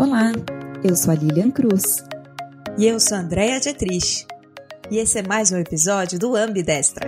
Olá, eu sou a Lilian Cruz. E eu sou a Andrea Dietrich. E esse é mais um episódio do Ambidestra.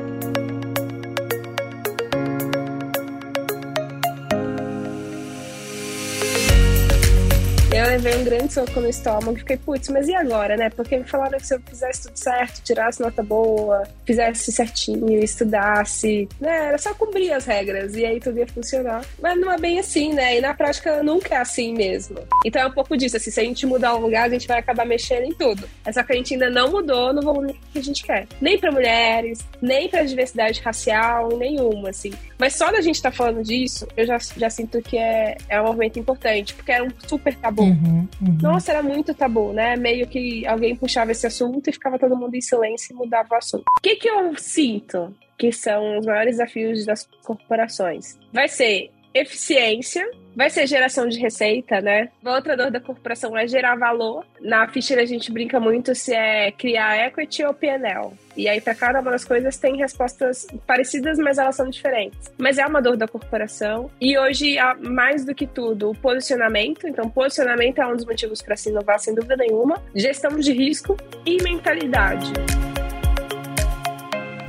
Levei um grande soco no estômago fiquei, putz, mas e agora, né? Porque me falaram que se eu fizesse tudo certo, tirasse nota boa, fizesse certinho, estudasse, né? Era só cumprir as regras e aí tudo ia funcionar. Mas não é bem assim, né? E na prática nunca é assim mesmo. Então é um pouco disso, assim, se a gente mudar um lugar, a gente vai acabar mexendo em tudo. É só que a gente ainda não mudou no volume que a gente quer. Nem para mulheres, nem para diversidade racial, nenhuma, assim. Mas só da gente estar tá falando disso, eu já, já sinto que é, é um movimento importante, porque era um super tabu. Uhum, uhum. Nossa, era muito tabu, né? Meio que alguém puxava esse assunto e ficava todo mundo em silêncio e mudava o assunto. O que, que eu sinto que são os maiores desafios das corporações? Vai ser eficiência, vai ser geração de receita, né? Outra dor da corporação é gerar valor. Na Fischer a gente brinca muito se é criar equity ou PNL. E aí, para cada uma das coisas, tem respostas parecidas, mas elas são diferentes. Mas é uma dor da corporação. E hoje, mais do que tudo, o posicionamento. Então, posicionamento é um dos motivos para se inovar, sem dúvida nenhuma. Gestão de risco e mentalidade.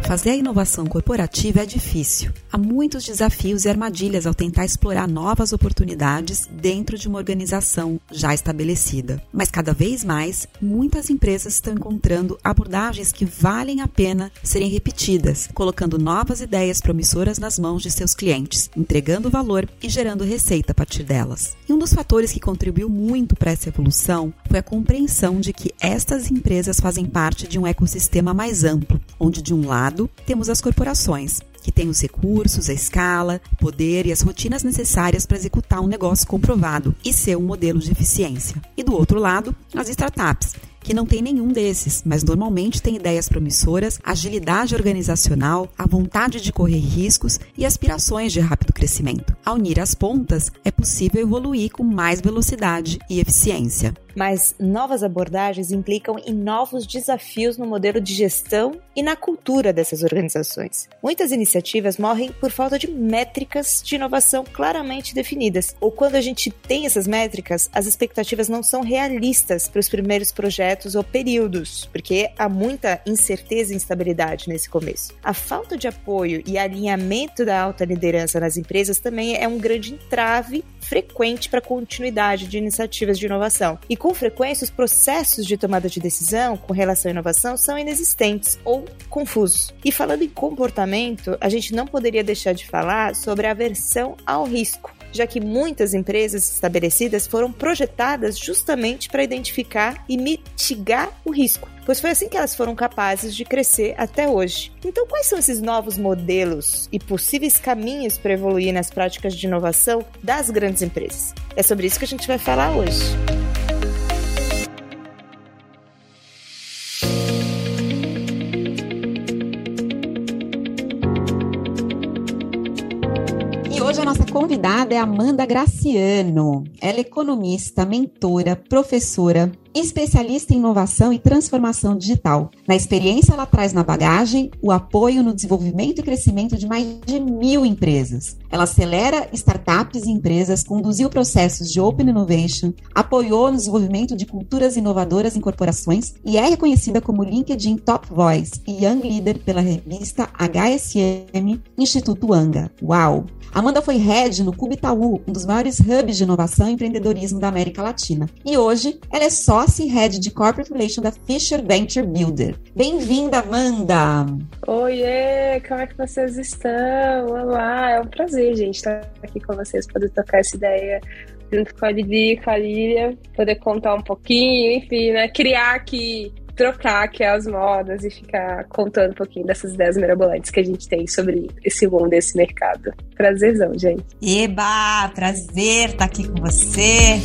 Fazer a inovação corporativa é difícil. Há muitos desafios e armadilhas ao tentar explorar novas oportunidades dentro de uma organização já estabelecida. Mas cada vez mais, muitas empresas estão encontrando abordagens que valem a pena serem repetidas, colocando novas ideias promissoras nas mãos de seus clientes, entregando valor e gerando receita a partir delas. E um dos fatores que contribuiu muito para essa evolução foi a compreensão de que estas empresas fazem parte de um ecossistema mais amplo, onde de um lado temos as corporações, que têm os recursos, a escala, o poder e as rotinas necessárias para executar um negócio comprovado e ser um modelo de eficiência. E do outro lado, as startups, que não tem nenhum desses, mas normalmente tem ideias promissoras, agilidade organizacional, a vontade de correr riscos e aspirações de rápido crescimento. Ao unir as pontas, é possível evoluir com mais velocidade e eficiência. Mas novas abordagens implicam em novos desafios no modelo de gestão e na cultura dessas organizações. Muitas iniciativas morrem por falta de métricas de inovação claramente definidas, ou quando a gente tem essas métricas, as expectativas não são realistas para os primeiros projetos ou períodos, porque há muita incerteza e instabilidade nesse começo. A falta de apoio e alinhamento da alta liderança nas empresas também é um grande entrave frequente para a continuidade de iniciativas de inovação. E com frequência, os processos de tomada de decisão com relação à inovação são inexistentes ou confusos. E falando em comportamento, a gente não poderia deixar de falar sobre a aversão ao risco já que muitas empresas estabelecidas foram projetadas justamente para identificar e mitigar o risco, pois foi assim que elas foram capazes de crescer até hoje. Então, quais são esses novos modelos e possíveis caminhos para evoluir nas práticas de inovação das grandes empresas? É sobre isso que a gente vai falar hoje. Convidada é Amanda Graciano. Ela é economista, mentora, professora, especialista em inovação e transformação digital. Na experiência, ela traz na bagagem o apoio no desenvolvimento e crescimento de mais de mil empresas. Ela acelera startups e empresas, conduziu processos de Open Innovation, apoiou no desenvolvimento de culturas inovadoras em corporações e é reconhecida como LinkedIn Top Voice e Young Leader pela revista HSM Instituto Anga. Uau! Amanda foi head no Cubitaú, um dos maiores hubs de inovação e empreendedorismo da América Latina. E hoje ela é só e head de Corporate Relations da Fisher Venture Builder. Bem-vinda, Amanda! Oiê, como é que vocês estão? Olá, é um prazer, gente, estar aqui com vocês, poder tocar essa ideia junto com a Lili, com a Lília, poder contar um pouquinho, enfim, né? Criar aqui trocar aqui as modas e ficar contando um pouquinho dessas ideias mirabolantes que a gente tem sobre esse mundo, esse mercado. Prazerzão, gente. Eba, prazer estar aqui com você.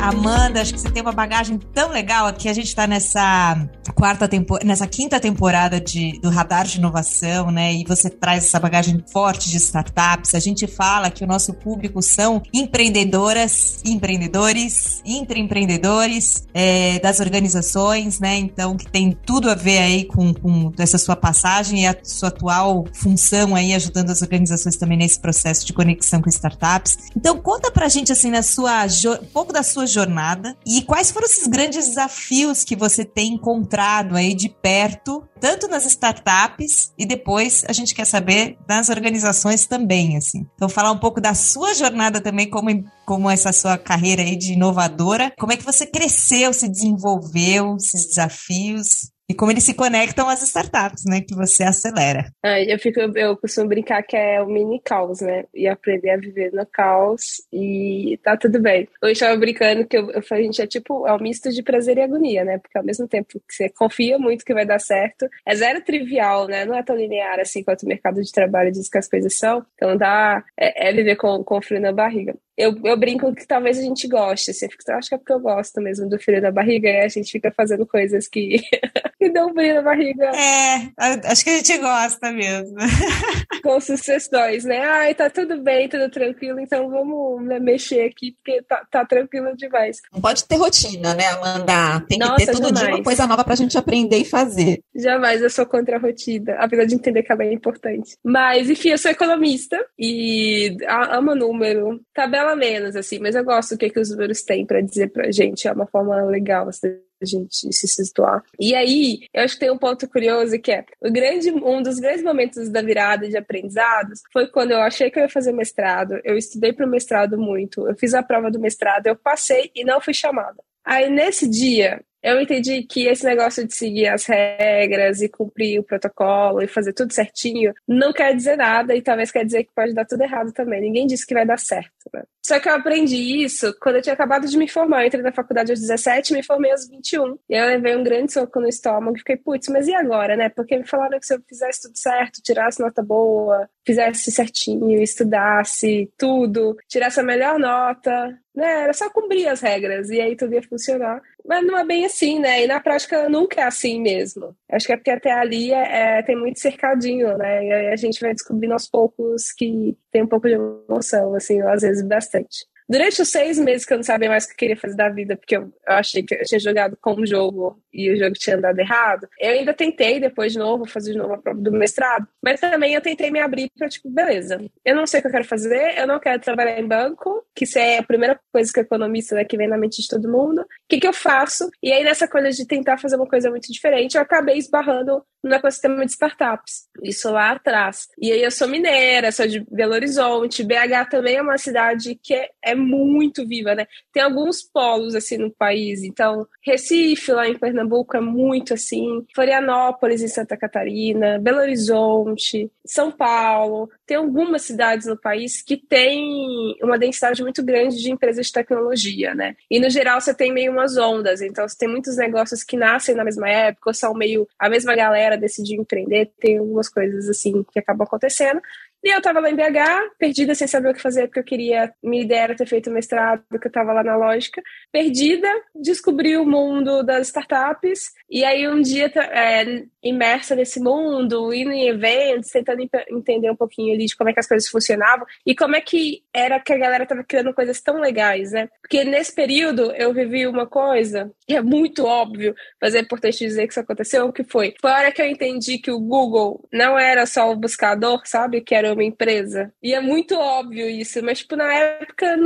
Amanda, acho que você tem uma bagagem tão legal aqui. A gente está nessa quarta nessa quinta temporada de, do Radar de Inovação, né? E você traz essa bagagem forte de startups. A gente fala que o nosso público são empreendedoras, empreendedores, intraempreendedores é, das organizações, né? Então, que tem tudo a ver aí com, com essa sua passagem e a sua atual função aí, ajudando as organizações também nesse processo de conexão com startups. Então, conta pra gente, assim, na sua, um pouco da sua jornada. E quais foram esses grandes desafios que você tem encontrado aí de perto, tanto nas startups e depois a gente quer saber das organizações também, assim. Então, falar um pouco da sua jornada também como como essa sua carreira aí de inovadora, como é que você cresceu, se desenvolveu, esses desafios e como eles se conectam às startups, né? Que você acelera. Ah, eu, fico, eu costumo brincar que é o mini caos, né? E aprender a viver no caos e tá tudo bem. Hoje eu estava brincando que eu, eu, a gente é tipo, é um misto de prazer e agonia, né? Porque ao mesmo tempo que você confia muito que vai dar certo, é zero trivial, né? Não é tão linear assim quanto o mercado de trabalho diz que as coisas são. Então dá, é, é viver com, com frio na barriga eu, eu brinco que talvez a gente goste. Assim, eu acho que é porque eu gosto mesmo do frio na barriga e a gente fica fazendo coisas que, que dão frio na barriga. É, acho que a gente gosta mesmo. Com sucessões, né? Ai, tá tudo bem, tudo tranquilo, então vamos né, mexer aqui, porque tá, tá tranquilo demais. Não pode ter rotina, né, Amanda? Tem que Nossa, ter todo jamais. dia uma coisa nova pra gente aprender e fazer. Jamais, eu sou contra a rotina, apesar de entender que ela é importante. Mas, enfim, eu sou economista e amo número. Tabela menos, assim, mas eu gosto do que, que os números têm para dizer pra gente. É uma forma legal, assim, a gente se situar. E aí, eu acho que tem um ponto curioso que é o grande, um dos grandes momentos da virada de aprendizados foi quando eu achei que eu ia fazer mestrado. Eu estudei para o mestrado muito, eu fiz a prova do mestrado, eu passei e não fui chamada. Aí nesse dia, eu entendi que esse negócio de seguir as regras e cumprir o protocolo e fazer tudo certinho não quer dizer nada e talvez quer dizer que pode dar tudo errado também. Ninguém disse que vai dar certo. Né? Só que eu aprendi isso quando eu tinha acabado de me formar. Eu entrei na faculdade aos 17 me formei aos 21. E eu levei um grande soco no estômago e fiquei, putz, mas e agora, né? Porque me falaram que se eu fizesse tudo certo, tirasse nota boa, fizesse certinho, estudasse tudo, tirasse a melhor nota, né? Era só cumprir as regras e aí tudo ia funcionar. Mas não é bem assim, né? E na prática nunca é assim mesmo. Acho que é porque até ali é, é, tem muito cercadinho, né? E a gente vai descobrindo aos poucos que tem um pouco de emoção, assim, às vezes bastante. Durante os seis meses que eu não sabia mais o que eu queria fazer da vida, porque eu, eu achei que eu tinha jogado com um jogo e o jogo tinha andado errado, eu ainda tentei depois de novo fazer de novo a prova do mestrado, mas também eu tentei me abrir para tipo, beleza, eu não sei o que eu quero fazer, eu não quero trabalhar em banco, que isso é a primeira coisa que o economista né, que vem na mente de todo mundo, o que, que eu faço? E aí nessa coisa de tentar fazer uma coisa muito diferente, eu acabei esbarrando no ecossistema de startups, isso lá atrás. E aí eu sou mineira, sou de Belo Horizonte, BH também é uma cidade que é, é muito viva, né? Tem alguns polos assim no país. Então, Recife, lá em Pernambuco, é muito assim. Florianópolis, em Santa Catarina, Belo Horizonte, São Paulo. Tem algumas cidades no país que tem uma densidade muito grande de empresas de tecnologia, né? E no geral você tem meio umas ondas. Então, você tem muitos negócios que nascem na mesma época, ou são meio a mesma galera decidiu empreender. Tem algumas coisas assim que acabam acontecendo. E eu tava lá em BH, perdida, sem saber o que fazer, porque eu queria, minha ideia era ter feito mestrado, porque eu tava lá na lógica. Perdida, descobri o mundo das startups, e aí um dia, é, imersa nesse mundo, indo em eventos, tentando entender um pouquinho ali de como é que as coisas funcionavam, e como é que era que a galera tava criando coisas tão legais, né? Porque nesse período eu vivi uma coisa, que é muito óbvio, mas é importante dizer que isso aconteceu, o que foi? Foi a hora que eu entendi que o Google não era só o buscador, sabe? Que era uma empresa. E é muito óbvio isso, mas, tipo, na época,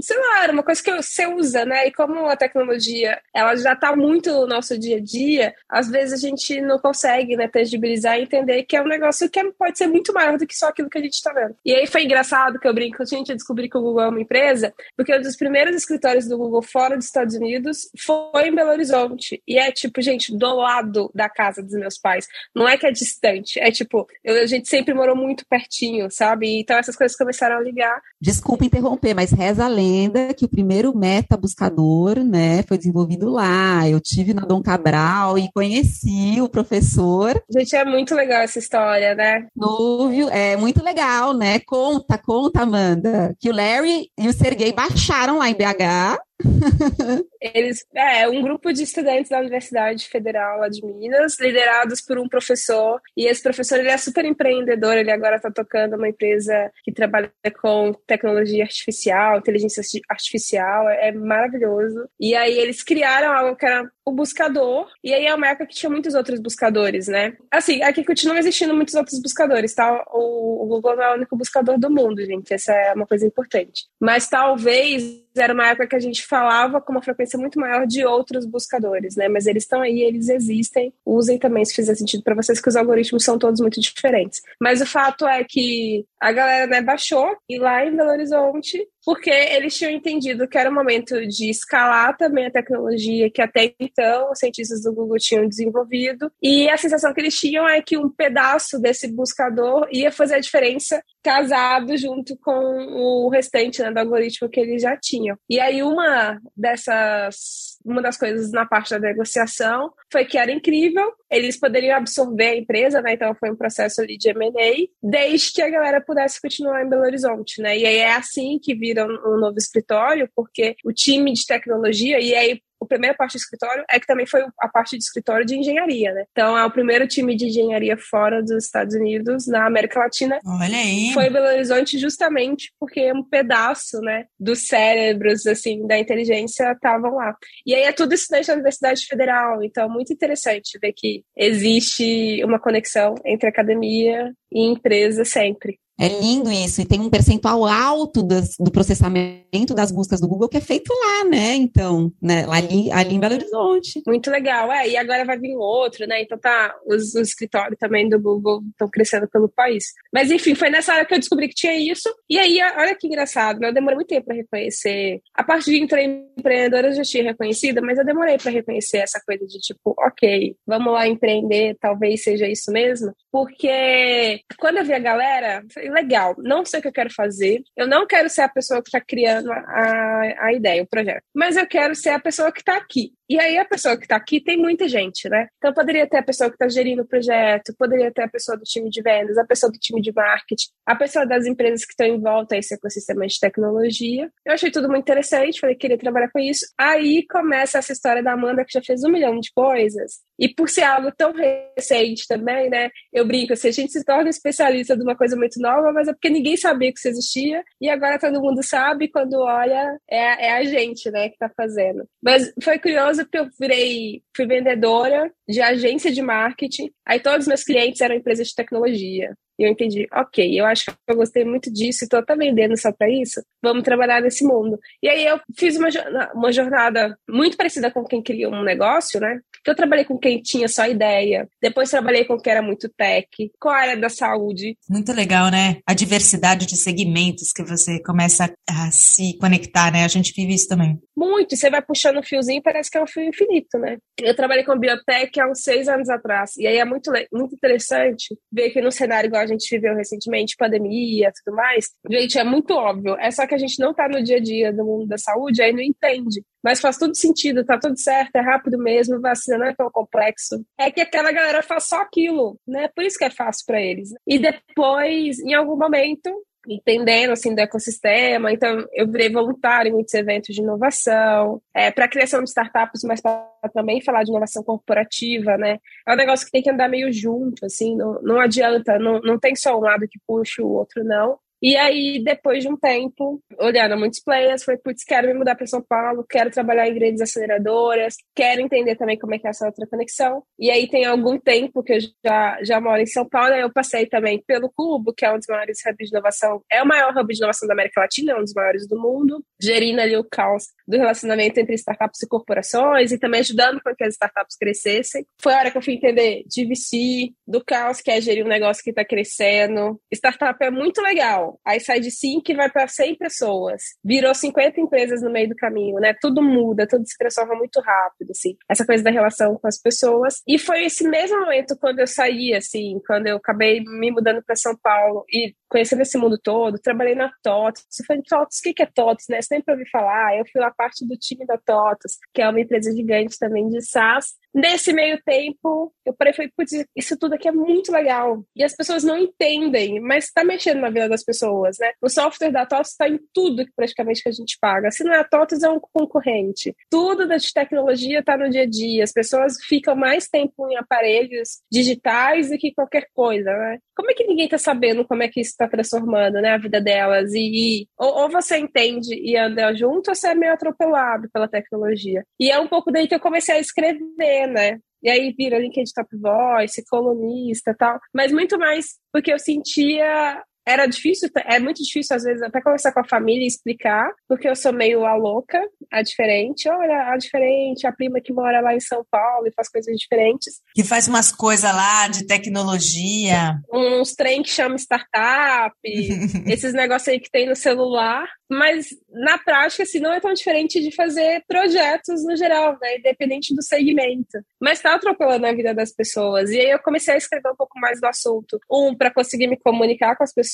sei lá, era uma coisa que você usa, né? E como a tecnologia, ela já tá muito no nosso dia a dia, às vezes a gente não consegue, né, tangibilizar e entender que é um negócio que é, pode ser muito maior do que só aquilo que a gente tá vendo. E aí foi engraçado que eu brinco, gente descobri que o Google é uma empresa, porque um dos primeiros escritórios do Google fora dos Estados Unidos foi em Belo Horizonte. E é, tipo, gente, do lado da casa dos meus pais. Não é que é distante, é tipo, eu, a gente sempre morou muito pertinho sabe? Então essas coisas começaram a ligar. Desculpa interromper, mas reza a lenda que o primeiro meta buscador, né, foi desenvolvido lá. Eu tive na Dom Cabral e conheci o professor. Gente, é muito legal essa história, né? Núvio, é muito legal, né? Conta, conta, Amanda, que o Larry e o Sergey baixaram lá em BH Eles, é, um grupo de estudantes da Universidade Federal lá de Minas, liderados por um professor, e esse professor ele é super empreendedor, ele agora está tocando uma empresa que trabalha com tecnologia artificial, inteligência artificial, é maravilhoso. E aí eles criaram algo que era o buscador, e aí é uma época que tinha muitos outros buscadores, né? Assim, aqui continuam existindo muitos outros buscadores, tá? O, o Google não é o único buscador do mundo, gente, essa é uma coisa importante. Mas talvez era uma época que a gente falava com uma frequência muito maior de outros buscadores, né? Mas eles estão aí, eles existem. Usem também se fizer sentido para vocês que os algoritmos são todos muito diferentes. Mas o fato é que a galera né, baixou e lá em Belo Horizonte porque eles tinham entendido que era o momento de escalar também a tecnologia que até então os cientistas do Google tinham desenvolvido. E a sensação que eles tinham é que um pedaço desse buscador ia fazer a diferença casado junto com o restante né, do algoritmo que eles já tinham. E aí uma dessas uma das coisas na parte da negociação foi que era incrível, eles poderiam absorver a empresa, né? Então foi um processo ali de M&A, desde que a galera pudesse continuar em Belo Horizonte, né? E aí é assim que vira um, novo escritório, porque o time de tecnologia, e aí a primeira parte do escritório é que também foi a parte de escritório de engenharia, né? Então é o primeiro time de engenharia fora dos Estados Unidos, na América Latina. Olha aí. Foi Belo Horizonte justamente porque um pedaço, né, dos cérebros, assim, da inteligência estavam lá. E aí é tudo estudante da Universidade Federal, então é muito interessante ver que existe uma conexão entre academia e empresa sempre. É lindo isso, e tem um percentual alto das, do processamento das buscas do Google que é feito lá, né? Então, né? Ali, ali em Belo Horizonte. Muito legal, é, e agora vai vir outro, né? Então tá, os, os escritórios também do Google estão crescendo pelo país. Mas enfim, foi nessa hora que eu descobri que tinha isso, e aí, olha que engraçado, né? Eu demorei muito tempo para reconhecer. A parte de empreendedora eu já tinha reconhecida, mas eu demorei para reconhecer essa coisa de tipo, ok, vamos lá empreender, talvez seja isso mesmo, porque quando eu vi a galera, legal, não sei o que eu quero fazer, eu não quero ser a pessoa que está criando a, a ideia, o projeto, mas eu quero ser a pessoa que está aqui. E aí a pessoa que está aqui tem muita gente, né? Então poderia ter a pessoa que está gerindo o projeto, poderia ter a pessoa do time de vendas, a pessoa do time de marketing, a pessoa das empresas que estão em volta a esse ecossistema de tecnologia. Eu achei tudo muito interessante, falei que queria trabalhar com isso. Aí começa essa história da Amanda que já fez um milhão de coisas. E por ser algo tão recente também, né? Eu brinco, se a gente se torna especialista de uma coisa muito nova, mas é porque ninguém sabia que isso existia e agora todo mundo sabe, quando olha, é, é a gente, né, que está fazendo. Mas foi curioso porque eu virei, fui vendedora de agência de marketing, aí todos os meus clientes eram empresas de tecnologia. E eu entendi, ok, eu acho que eu gostei muito disso e tô também vendendo só para isso. Vamos trabalhar nesse mundo. E aí eu fiz uma, uma jornada muito parecida com quem cria um negócio, né? Que eu trabalhei com quem tinha só ideia, depois trabalhei com quem era muito tech, com a área da saúde. Muito legal, né? A diversidade de segmentos que você começa a se conectar, né? A gente vive isso também. Muito, você vai puxando o um fiozinho parece que é um fio infinito, né? Eu trabalhei com biotech há uns seis anos atrás, e aí é muito, muito interessante ver que no cenário igual a gente viveu recentemente, pandemia tudo mais, gente, é muito óbvio. É só que a gente não tá no dia a dia do mundo da saúde, aí não entende. Mas faz todo sentido, tá tudo certo, é rápido mesmo, vacina não é tão complexo. É que aquela galera faz só aquilo, né? Por isso que é fácil para eles. E depois, em algum momento, entendendo assim do ecossistema. Então, eu virei voluntário em muitos eventos de inovação, é, para criação de startups, mas para também falar de inovação corporativa, né? É um negócio que tem que andar meio junto, assim, não, não adianta, não, não tem só um lado que puxa o outro, não. E aí, depois de um tempo, olhando muitos players, foi, putz, quero me mudar para São Paulo, quero trabalhar em grandes aceleradoras, quero entender também como é que é essa outra conexão. E aí tem algum tempo que eu já, já moro em São Paulo, eu passei também pelo Cubo, que é um dos maiores hubs de inovação, é o maior hub de inovação da América Latina, é um dos maiores do mundo, gerindo ali o caos do relacionamento entre startups e corporações e também ajudando para que as startups crescessem. Foi a hora que eu fui entender de VC, do caos que é gerir um negócio que está crescendo. Startup é muito legal, Aí sai de 5 e vai para 100 pessoas. Virou 50 empresas no meio do caminho, né? Tudo muda, tudo se transforma muito rápido, assim. Essa coisa da relação com as pessoas. E foi esse mesmo momento quando eu saí, assim, quando eu acabei me mudando para São Paulo e conhecendo esse mundo todo, trabalhei na TOTS. Você falei, TOTS, o que é TOTS, né? Sempre ouviu falar. Eu fui lá parte do time da TOTS, que é uma empresa gigante também de SaaS. Nesse meio tempo, eu parei e falei, putz, isso tudo aqui é muito legal. E as pessoas não entendem, mas está mexendo na vida das pessoas, né? O software da TOTS está em tudo praticamente que a gente paga. Se não é a TOTS, é um concorrente. Tudo da tecnologia está no dia a dia. As pessoas ficam mais tempo em aparelhos digitais do que qualquer coisa, né? Como é que ninguém está sabendo como é que isso está transformando, né, a vida delas? E, e ou, ou, você entende e anda junto, ou você é meio atropelado pela tecnologia. E é um pouco daí que eu comecei a escrever, né? E aí vira LinkedIn Top Voice, colunista tal. Mas muito mais porque eu sentia era difícil, é muito difícil às vezes até conversar com a família e explicar, porque eu sou meio a louca, a diferente. Olha, a diferente, a prima que mora lá em São Paulo e faz coisas diferentes. Que faz umas coisas lá de tecnologia. Uns trem que chama startup, esses negócios aí que tem no celular. Mas na prática, assim, não é tão diferente de fazer projetos no geral, né? Independente do segmento. Mas tá atropelando a vida das pessoas. E aí eu comecei a escrever um pouco mais do assunto. Um, para conseguir me comunicar com as pessoas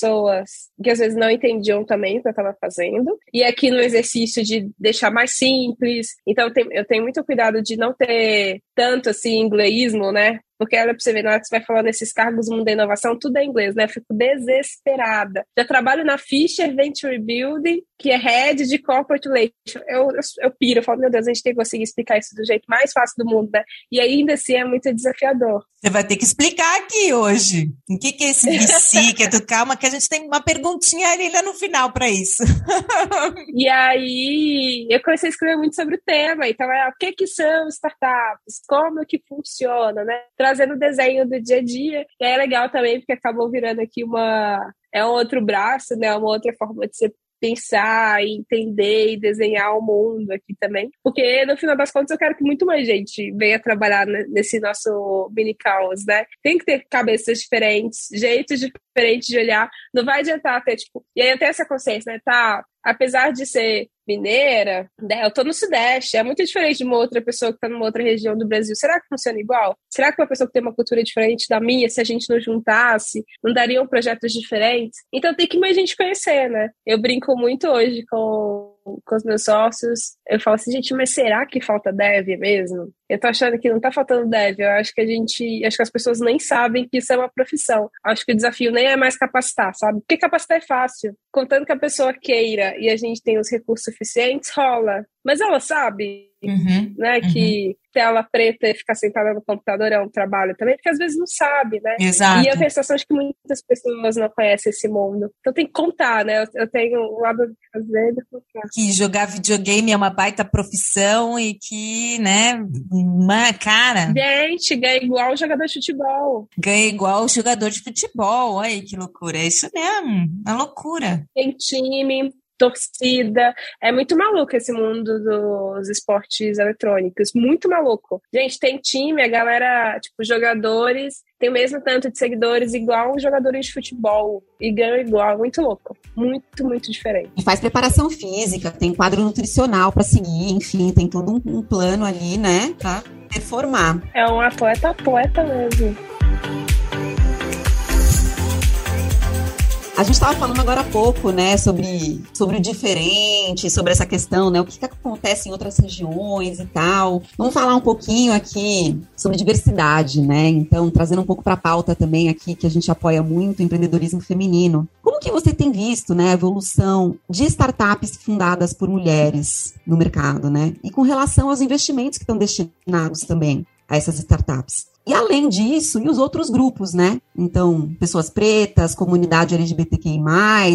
que às vezes não entendiam também o que eu estava fazendo. E aqui no exercício de deixar mais simples. Então eu tenho, eu tenho muito cuidado de não ter tanto assim inglêsismo, né? Porque olha pra você ver, na hora que você vai falando nesses cargos do mundo da inovação, tudo é inglês, né? Eu fico desesperada. Já trabalho na Fisher Venture Building, que é head de corporate relations. Eu, eu, eu piro, eu falo, meu Deus, a gente tem que conseguir explicar isso do jeito mais fácil do mundo, né? E ainda assim é muito desafiador. Você vai ter que explicar aqui hoje. O que, que é esse BC? que é do calma, que a gente tem uma perguntinha ainda no final para isso. e aí eu comecei a escrever muito sobre o tema. Então, é, o que, que são startups? Como que funciona, né? Trazendo o desenho do dia a dia. E é legal também, porque acabou virando aqui uma é um outro braço, né? Uma outra forma de ser pensar, entender e desenhar o mundo aqui também. Porque, no final das contas, eu quero que muito mais gente venha trabalhar nesse nosso mini caos, né? Tem que ter cabeças diferentes, jeitos diferentes de olhar. Não vai adiantar ter, tipo... E aí tenho essa consciência, né? Tá, apesar de ser mineira, né, eu tô no Sudeste, é muito diferente de uma outra pessoa que tá numa outra região do Brasil. Será que funciona igual? Será que uma pessoa que tem uma cultura diferente da minha, se a gente não juntasse, não dariam projetos diferentes? Então tem que mais gente conhecer, né? Eu brinco muito hoje com com os meus sócios, eu falo assim, gente, mas será que falta dev mesmo? Eu tô achando que não tá faltando dev, eu acho que a gente, acho que as pessoas nem sabem que isso é uma profissão. Acho que o desafio nem é mais capacitar, sabe? Porque capacitar é fácil. Contanto que a pessoa queira e a gente tem os recursos suficientes, rola. Mas ela sabe, uhum, né, uhum. que tela preta e ficar sentada no computador é um trabalho também, porque às vezes não sabe, né? Exato. E a sensação de que muitas pessoas não conhecem esse mundo. Então tem que contar, né? Eu, eu tenho um lado de fazer e contar. Que jogar videogame é uma baita profissão e que, né, uma cara. Gente, ganha igual jogador de futebol. Ganha igual jogador de futebol. Olha que loucura. É isso mesmo. É loucura. Tem time, torcida. É muito maluco esse mundo dos esportes eletrônicos. Muito maluco. Gente, tem time, a galera, tipo, jogadores, tem o mesmo tanto de seguidores igual os jogadores de futebol. E ganham igual. Muito louco. Muito, muito diferente. E faz preparação física, tem quadro nutricional para seguir, enfim, tem todo um, um plano ali, né? Pra performar. É um atleta, atleta mesmo. A gente estava falando agora há pouco, né, sobre, sobre o diferente, sobre essa questão, né, o que, que acontece em outras regiões e tal. Vamos falar um pouquinho aqui sobre diversidade, né? Então, trazendo um pouco para a pauta também aqui, que a gente apoia muito o empreendedorismo feminino. Como que você tem visto, né, a evolução de startups fundadas por mulheres no mercado, né? E com relação aos investimentos que estão destinados também a essas startups. E além disso, e os outros grupos, né? Então, pessoas pretas, comunidade LGBTQI,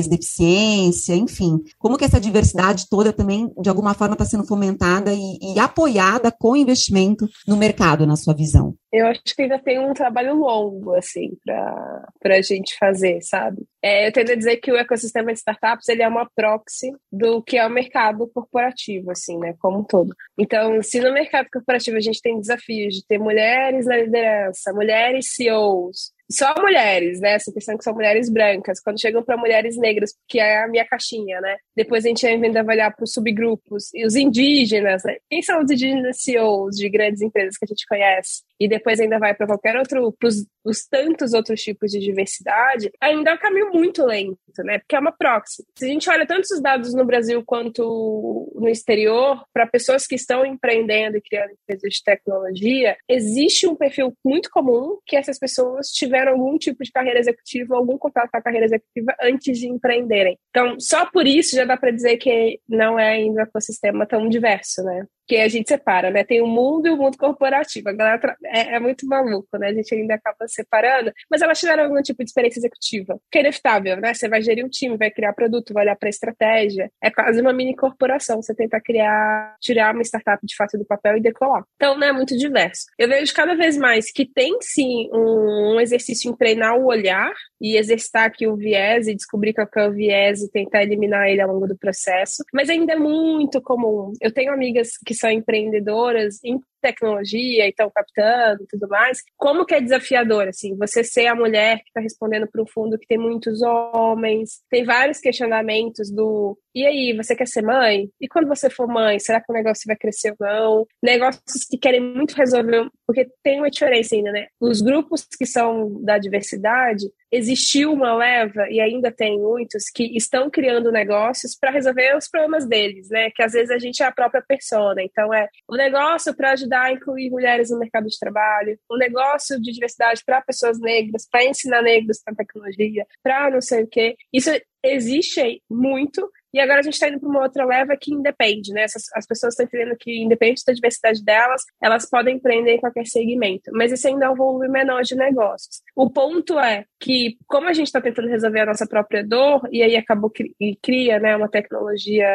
deficiência, enfim. Como que essa diversidade toda também, de alguma forma, está sendo fomentada e, e apoiada com investimento no mercado, na sua visão? Eu acho que ainda tem um trabalho longo, assim, para a gente fazer, sabe? É, eu tendo a dizer que o ecossistema de startups, ele é uma proxy do que é o mercado corporativo, assim, né, como um todo. Então, se no mercado corporativo a gente tem desafios de ter mulheres na liderança, mulheres CEOs, só mulheres, né? Essa questão que são mulheres brancas. Quando chegam para mulheres negras, que é a minha caixinha, né? Depois a gente vem avaliar para os subgrupos e os indígenas, né? Quem são os indígenas CEOs de grandes empresas que a gente conhece? e depois ainda vai para qualquer outro, para os tantos outros tipos de diversidade, ainda é um caminho muito lento, né? Porque é uma proxy. Se a gente olha tantos dados no Brasil quanto no exterior, para pessoas que estão empreendendo e criando empresas de tecnologia, existe um perfil muito comum que essas pessoas tiveram algum tipo de carreira executiva, algum contato com a carreira executiva antes de empreenderem. Então, só por isso já dá para dizer que não é ainda um ecossistema tão diverso, né? Que a gente separa, né? Tem o mundo e o mundo corporativo. A galera é, é, muito maluco, né? A gente ainda acaba separando, mas elas tiveram algum tipo de experiência executiva, que é inevitável, né? Você vai gerir um time, vai criar produto, vai olhar para estratégia. É quase uma mini corporação. Você tenta criar, tirar uma startup de fato do papel e decolar. Então, né? É muito diverso. Eu vejo cada vez mais que tem sim um, um exercício em treinar o olhar e exercitar aqui o viés e descobrir qual é o viés e tentar eliminar ele ao longo do processo. Mas ainda é muito comum. Eu tenho amigas que são empreendedoras em tecnologia e estão captando e tudo mais, como que é desafiador, assim, você ser a mulher que está respondendo para um fundo que tem muitos homens, tem vários questionamentos do e aí, você quer ser mãe? E quando você for mãe, será que o negócio vai crescer ou não? Negócios que querem muito resolver, porque tem uma diferença ainda, né? Os grupos que são da diversidade, existiu uma leva, e ainda tem muitos, que estão criando negócios para resolver os problemas deles, né? Que às vezes a gente é a própria persona. Então, é o negócio para ajudar a incluir mulheres no mercado de trabalho, o negócio de diversidade para pessoas negras, para ensinar negros para tecnologia, para não sei o quê. Isso existe muito, e agora a gente está indo para uma outra leva que independe, né? Essas, as pessoas estão entendendo que, independente da diversidade delas, elas podem empreender em qualquer segmento. Mas esse ainda é um volume menor de negócios. O ponto é que, como a gente está tentando resolver a nossa própria dor, e aí acabou e cria né, uma tecnologia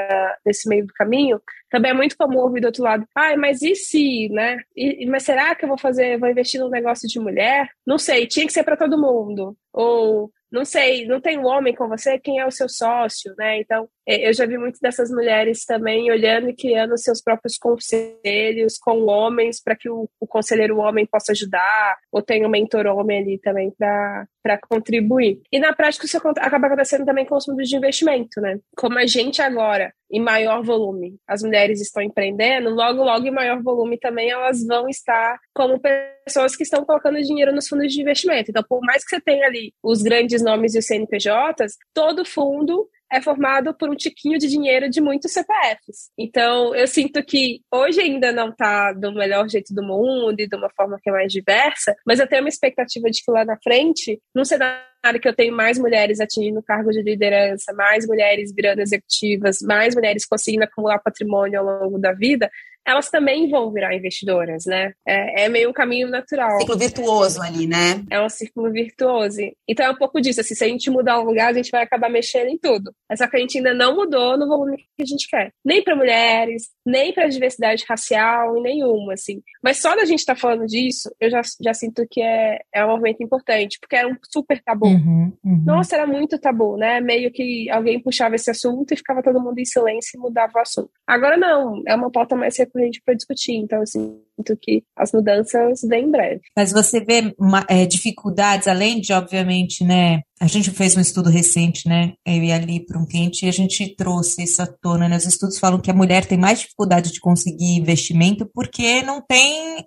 nesse meio do caminho, também é muito comum ouvir do outro lado, ai, mas e se, né? E, mas será que eu vou fazer, vou investir num negócio de mulher? Não sei, tinha que ser para todo mundo. Ou não sei, não tem um homem com você, quem é o seu sócio, né? Então, eu já vi muitas dessas mulheres também olhando e criando seus próprios conselhos com homens para que o, o, conselheiro homem possa ajudar, ou tenha um mentor homem ali também para contribuir. E na prática isso acaba acontecendo também com os fundos de investimento, né? Como a gente agora, em maior volume, as mulheres estão empreendendo, logo, logo em maior volume também elas vão estar como pessoas que estão colocando dinheiro nos fundos de investimento. Então, por mais que você tenha ali os grandes nomes e os CNPJs, todo fundo é formado por um tiquinho de dinheiro de muitos CPFs. Então, eu sinto que hoje ainda não está do melhor jeito do mundo e de uma forma que é mais diversa, mas eu tenho uma expectativa de que lá na frente, num cenário que eu tenho mais mulheres atingindo cargos de liderança, mais mulheres virando executivas, mais mulheres conseguindo acumular patrimônio ao longo da vida, elas também vão virar investidoras, né? É, é, meio um caminho natural. Círculo virtuoso ali, né? É um círculo virtuoso. Então é um pouco disso, assim, se a gente mudar o lugar, a gente vai acabar mexendo em tudo. É só que a gente ainda não mudou no volume que a gente quer. Nem para mulheres, nem para diversidade racial, nenhuma, assim. Mas só da gente estar tá falando disso, eu já, já sinto que é, é um movimento importante, porque era um super tabu. Uhum, uhum. Nossa, era muito tabu, né? Meio que alguém puxava esse assunto e ficava todo mundo em silêncio e mudava o assunto. Agora não, é uma pauta mais recorrente para discutir. Então, assim, que as mudanças vêm em breve. Mas você vê uma, é, dificuldades, além de, obviamente, né, a gente fez um estudo recente, né? Eu e ali para um cliente e a gente trouxe isso à tona. Né? Os estudos falam que a mulher tem mais dificuldade de conseguir investimento porque não tem,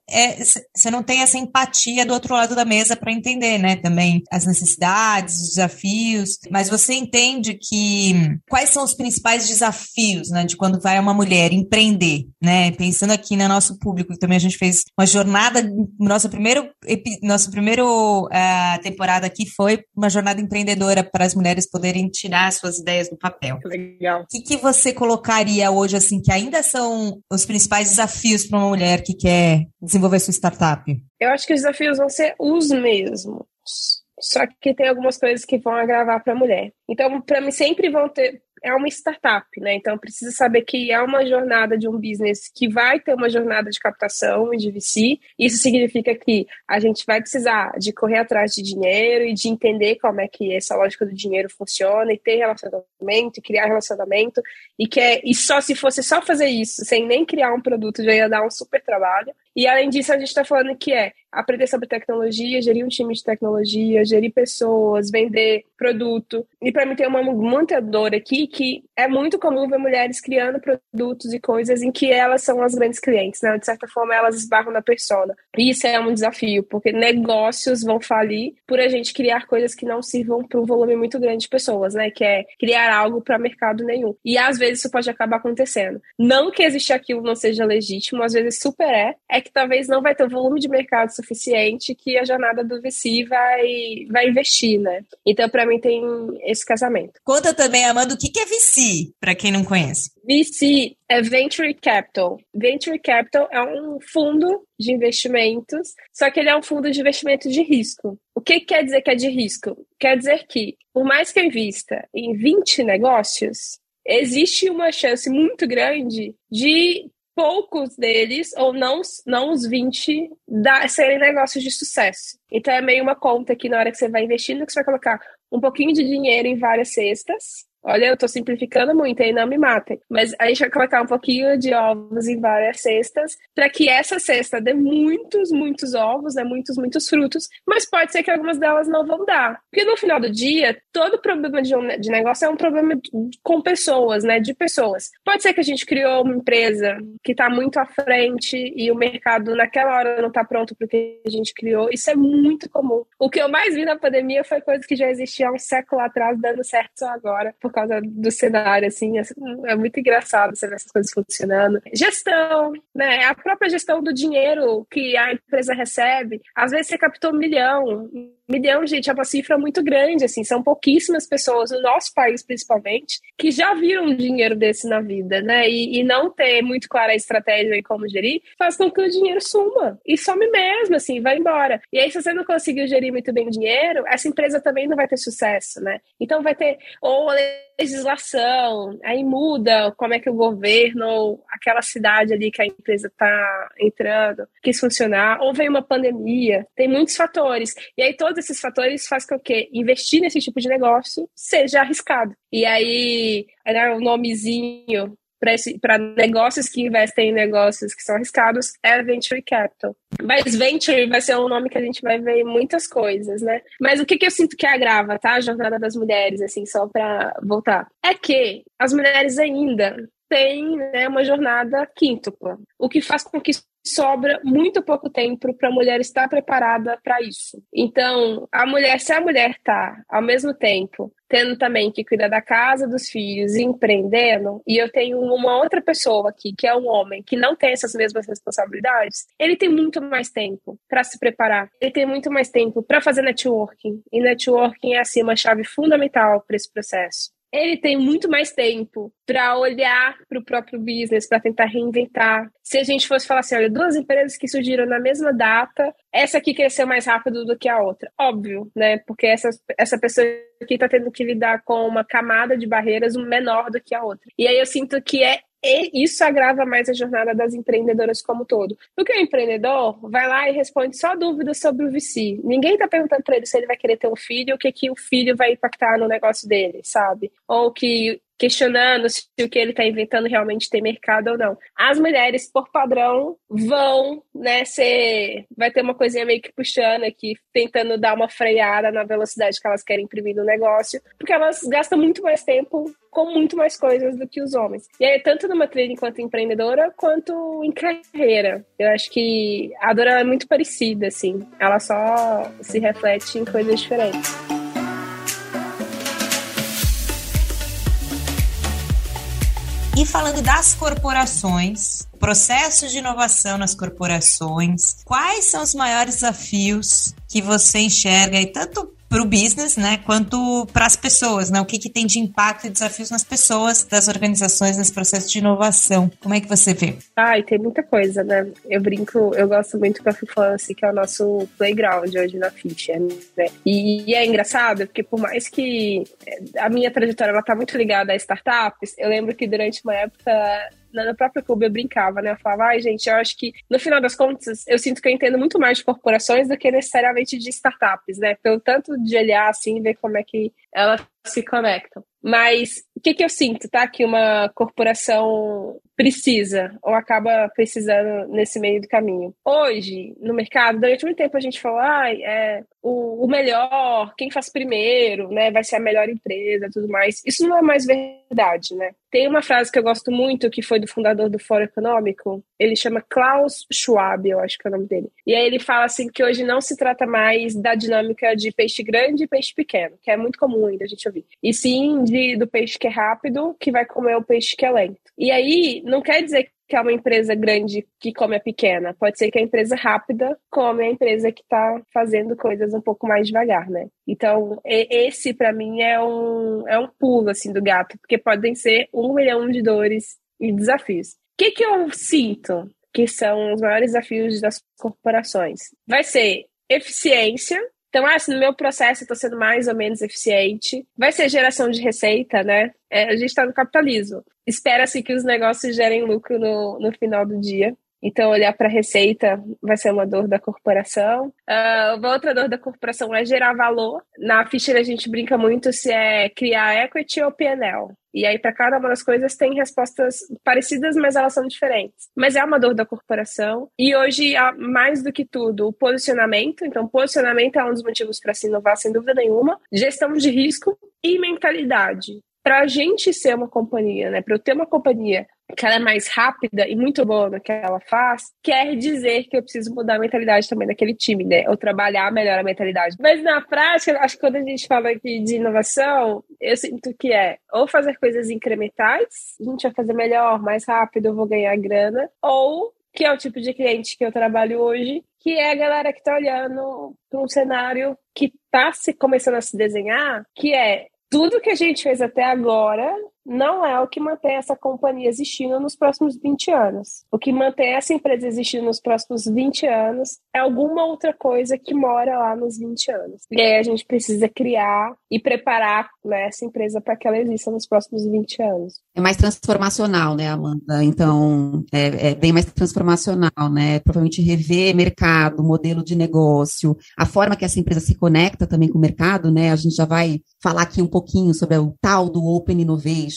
você é, não tem essa empatia do outro lado da mesa para entender, né? Também as necessidades, os desafios. Mas você entende que quais são os principais desafios, né? De quando vai uma mulher empreender, né? Pensando aqui no nosso público, também a gente fez uma jornada, nossa primeiro, nossa primeiro uh, temporada aqui foi uma jornada empreendedora para as mulheres poderem tirar suas ideias do papel. Legal. O que, que você colocaria hoje, assim, que ainda são os principais desafios para uma mulher que quer desenvolver sua startup? Eu acho que os desafios vão ser os mesmos. Só que tem algumas coisas que vão agravar para a mulher. Então, para mim, sempre vão ter é uma startup, né? Então precisa saber que é uma jornada de um business que vai ter uma jornada de captação e de VC. Isso significa que a gente vai precisar de correr atrás de dinheiro e de entender como é que essa lógica do dinheiro funciona e ter relacionamento, e criar relacionamento e que é, e só se fosse só fazer isso sem nem criar um produto já ia dar um super trabalho. E além disso a gente está falando que é aprender sobre tecnologia, gerir um time de tecnologia, gerir pessoas, vender produto. E para mim tem uma muita dor aqui que é muito comum ver mulheres criando produtos e coisas em que elas são as grandes clientes, né? De certa forma, elas esbarram na persona. E isso é um desafio, porque negócios vão falir por a gente criar coisas que não sirvam para um volume muito grande de pessoas, né? Que é criar algo para mercado nenhum. E às vezes isso pode acabar acontecendo. Não que existir aquilo não seja legítimo, às vezes super é, é que talvez não vai ter volume de mercado suficiente que a jornada do VC vai, vai investir, né? Então, para mim, tem esse casamento. Conta também, Amanda, o que é VC, para quem não conhece. VC é Venture Capital. Venture Capital é um fundo de investimentos, só que ele é um fundo de investimento de risco. O que quer dizer que é de risco? Quer dizer que, por mais que eu invista em 20 negócios, existe uma chance muito grande de poucos deles, ou não, não os 20, da, serem negócios de sucesso. Então é meio uma conta que na hora que você vai investindo, que você vai colocar um pouquinho de dinheiro em várias cestas, Olha, eu tô simplificando muito, aí não me matem. Mas a gente vai colocar um pouquinho de ovos em várias cestas, para que essa cesta dê muitos, muitos ovos, né? Muitos, muitos frutos. Mas pode ser que algumas delas não vão dar. Porque no final do dia, todo problema de, um, de negócio é um problema com pessoas, né? De pessoas. Pode ser que a gente criou uma empresa que está muito à frente e o mercado naquela hora não está pronto para o que a gente criou. Isso é muito comum. O que eu mais vi na pandemia foi coisa que já existia há um século atrás, dando certo só agora causa do cenário, assim, é, é muito engraçado você ver essas coisas funcionando. Gestão, né? A própria gestão do dinheiro que a empresa recebe. Às vezes você captou um milhão, milhão, gente, é uma cifra muito grande, assim, são pouquíssimas pessoas, no nosso país principalmente, que já viram dinheiro desse na vida, né? E, e não ter muito clara a estratégia e como gerir, faz com que o dinheiro suma. E some mesmo, assim, vai embora. E aí, se você não conseguiu gerir muito bem o dinheiro, essa empresa também não vai ter sucesso, né? Então vai ter, ou legislação, aí muda como é que o governo, ou aquela cidade ali que a empresa está entrando, quis funcionar, ou vem uma pandemia, tem muitos fatores. E aí todos esses fatores fazem com que investir nesse tipo de negócio seja arriscado. E aí, né, o nomezinho para negócios que investem em negócios que são arriscados é Venture Capital. Mas Venture vai ser um nome que a gente vai ver muitas coisas, né? Mas o que, que eu sinto que agrava, tá? A jornada das mulheres, assim, só para voltar. É que as mulheres ainda têm né, uma jornada quíntupla, o que faz com que sobra muito pouco tempo para a mulher estar preparada para isso. Então, a mulher, se a mulher está ao mesmo tempo tendo também que cuidar da casa, dos filhos empreendendo, e eu tenho uma outra pessoa aqui, que é um homem, que não tem essas mesmas responsabilidades, ele tem muito mais tempo para se preparar, ele tem muito mais tempo para fazer networking, e networking é assim uma chave fundamental para esse processo ele tem muito mais tempo para olhar para o próprio business, para tentar reinventar. Se a gente fosse falar assim, olha, duas empresas que surgiram na mesma data, essa aqui cresceu mais rápido do que a outra. Óbvio, né? Porque essa, essa pessoa aqui está tendo que lidar com uma camada de barreiras menor do que a outra. E aí eu sinto que é e isso agrava mais a jornada das empreendedoras como todo. Porque o empreendedor vai lá e responde só dúvidas sobre o VC. Ninguém está perguntando para ele se ele vai querer ter um filho, o que, que o filho vai impactar no negócio dele, sabe? Ou que questionando se o que ele está inventando realmente tem mercado ou não. As mulheres, por padrão, vão, né, ser. Vai ter uma coisinha meio que puxando aqui, tentando dar uma freada na velocidade que elas querem imprimir no negócio, porque elas gastam muito mais tempo com muito mais coisas do que os homens. E aí, tanto numa trilha enquanto empreendedora, quanto em carreira. Eu acho que a Dora é muito parecida, assim. Ela só se reflete em coisas diferentes. E falando das corporações, processo de inovação nas corporações, quais são os maiores desafios que você enxerga e tanto para o business, né, quanto para as pessoas, né? O que, que tem de impacto e desafios nas pessoas das organizações nesse processo de inovação? Como é que você vê? Ai, tem muita coisa, né? Eu brinco, eu gosto muito com a Fifance, que é o nosso playground hoje na Fischer, né? E, e é engraçado, porque por mais que a minha trajetória ela tá muito ligada a startups, eu lembro que durante uma época no próprio clube eu brincava, né? Eu falava, ai, gente, eu acho que no final das contas eu sinto que eu entendo muito mais de corporações do que necessariamente de startups, né? Pelo tanto de olhar assim, ver como é que elas se conectam. Mas o que, que eu sinto, tá? Que uma corporação precisa ou acaba precisando nesse meio do caminho. Hoje, no mercado, durante muito tempo a gente falou, ah, é o, o melhor, quem faz primeiro, né, vai ser a melhor empresa, tudo mais. Isso não é mais verdade, né? Tem uma frase que eu gosto muito, que foi do fundador do Fórum Econômico, ele chama Klaus Schwab, eu acho que é o nome dele. E aí ele fala assim que hoje não se trata mais da dinâmica de peixe grande e peixe pequeno, que é muito comum ainda a gente E sim de, do peixe que é rápido, que vai comer o peixe que é lento. E aí, não quer dizer que é uma empresa grande que come a pequena. Pode ser que a empresa rápida come a empresa que está fazendo coisas um pouco mais devagar, né? Então, esse para mim é um, é um pulo assim do gato, porque podem ser um milhão de dores e desafios. O que, que eu sinto que são os maiores desafios das corporações? Vai ser eficiência, então, ah, se no meu processo eu estou sendo mais ou menos eficiente, vai ser geração de receita, né? É, a gente está no capitalismo. Espera-se que os negócios gerem lucro no, no final do dia. Então, olhar para a receita vai ser uma dor da corporação. Uh, outra dor da corporação é gerar valor. Na ficha a gente brinca muito se é criar equity ou PNL. E aí, para cada uma das coisas, tem respostas parecidas, mas elas são diferentes. Mas é uma dor da corporação. E hoje, mais do que tudo, o posicionamento. Então, posicionamento é um dos motivos para se inovar, sem dúvida nenhuma. Gestão de risco e mentalidade para a gente ser uma companhia, né? Para eu ter uma companhia que ela é mais rápida e muito boa no que ela faz, quer dizer que eu preciso mudar a mentalidade também daquele time, né? Ou trabalhar melhor a mentalidade. Mas na prática, acho que quando a gente fala aqui de inovação, eu sinto que é ou fazer coisas incrementais, a gente vai fazer melhor, mais rápido, eu vou ganhar grana, ou que é o tipo de cliente que eu trabalho hoje, que é a galera que está olhando para um cenário que está se começando a se desenhar, que é tudo que a gente fez até agora não é o que mantém essa companhia existindo nos próximos 20 anos. O que mantém essa empresa existindo nos próximos 20 anos é alguma outra coisa que mora lá nos 20 anos. E aí a gente precisa criar e preparar né, essa empresa para que ela exista nos próximos 20 anos. É mais transformacional, né, Amanda? Então, é, é bem mais transformacional, né? Provavelmente rever mercado, modelo de negócio, a forma que essa empresa se conecta também com o mercado, né? A gente já vai falar aqui um pouquinho sobre o tal do Open Innovation,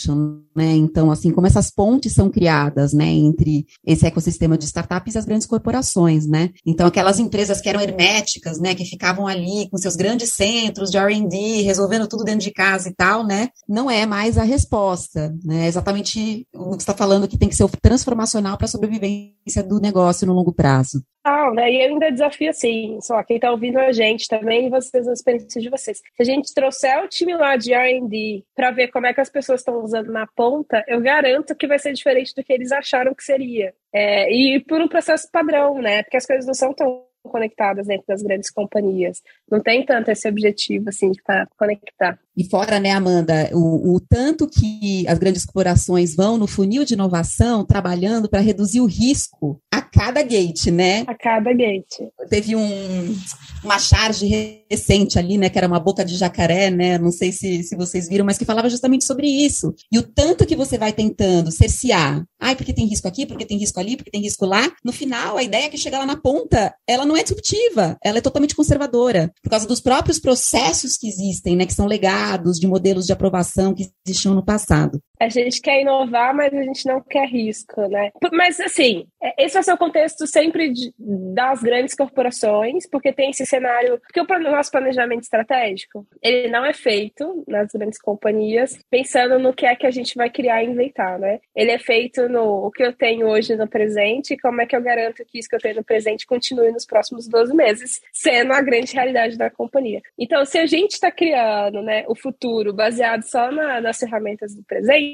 né? Então, assim, como essas pontes são criadas, né, entre esse ecossistema de startups e as grandes corporações, né? Então, aquelas empresas que eram herméticas, né, que ficavam ali com seus grandes centros de R&D, resolvendo tudo dentro de casa e tal, né? Não é mais a resposta, né? É exatamente o que está falando que tem que ser transformacional para a sobrevivência do negócio no longo prazo tal, né? E ainda desafio assim, só quem tá ouvindo a gente também e vocês, as experiências de vocês. Se a gente trouxer o time lá de R&D para ver como é que as pessoas estão usando na ponta, eu garanto que vai ser diferente do que eles acharam que seria. É, e por um processo padrão, né? Porque as coisas não são tão conectadas dentro das grandes companhias. Não tem tanto esse objetivo, assim, de conectar. E fora, né, Amanda, o, o, tanto que as grandes corporações vão no funil de inovação trabalhando para reduzir o risco a cada gate, né? A cada gate. Teve um, uma charge recente ali, né, que era uma boca de jacaré, né? Não sei se, se vocês viram, mas que falava justamente sobre isso. E o tanto que você vai tentando cercear, ai, porque tem risco aqui, porque tem risco ali, porque tem risco lá. No final, a ideia é que chegar lá na ponta, ela não é disruptiva, ela é totalmente conservadora, por causa dos próprios processos que existem, né, que são legados de modelos de aprovação que existiam no passado. A gente quer inovar, mas a gente não quer risco, né? Mas, assim, é, esse vai ser o contexto sempre de, das grandes corporações, porque tem esse cenário. Porque o nosso planejamento estratégico, ele não é feito nas grandes companhias pensando no que é que a gente vai criar e inventar, né? Ele é feito no o que eu tenho hoje no presente e como é que eu garanto que isso que eu tenho no presente continue nos próximos 12 meses, sendo a grande realidade da companhia. Então, se a gente está criando né, o futuro baseado só na, nas ferramentas do presente,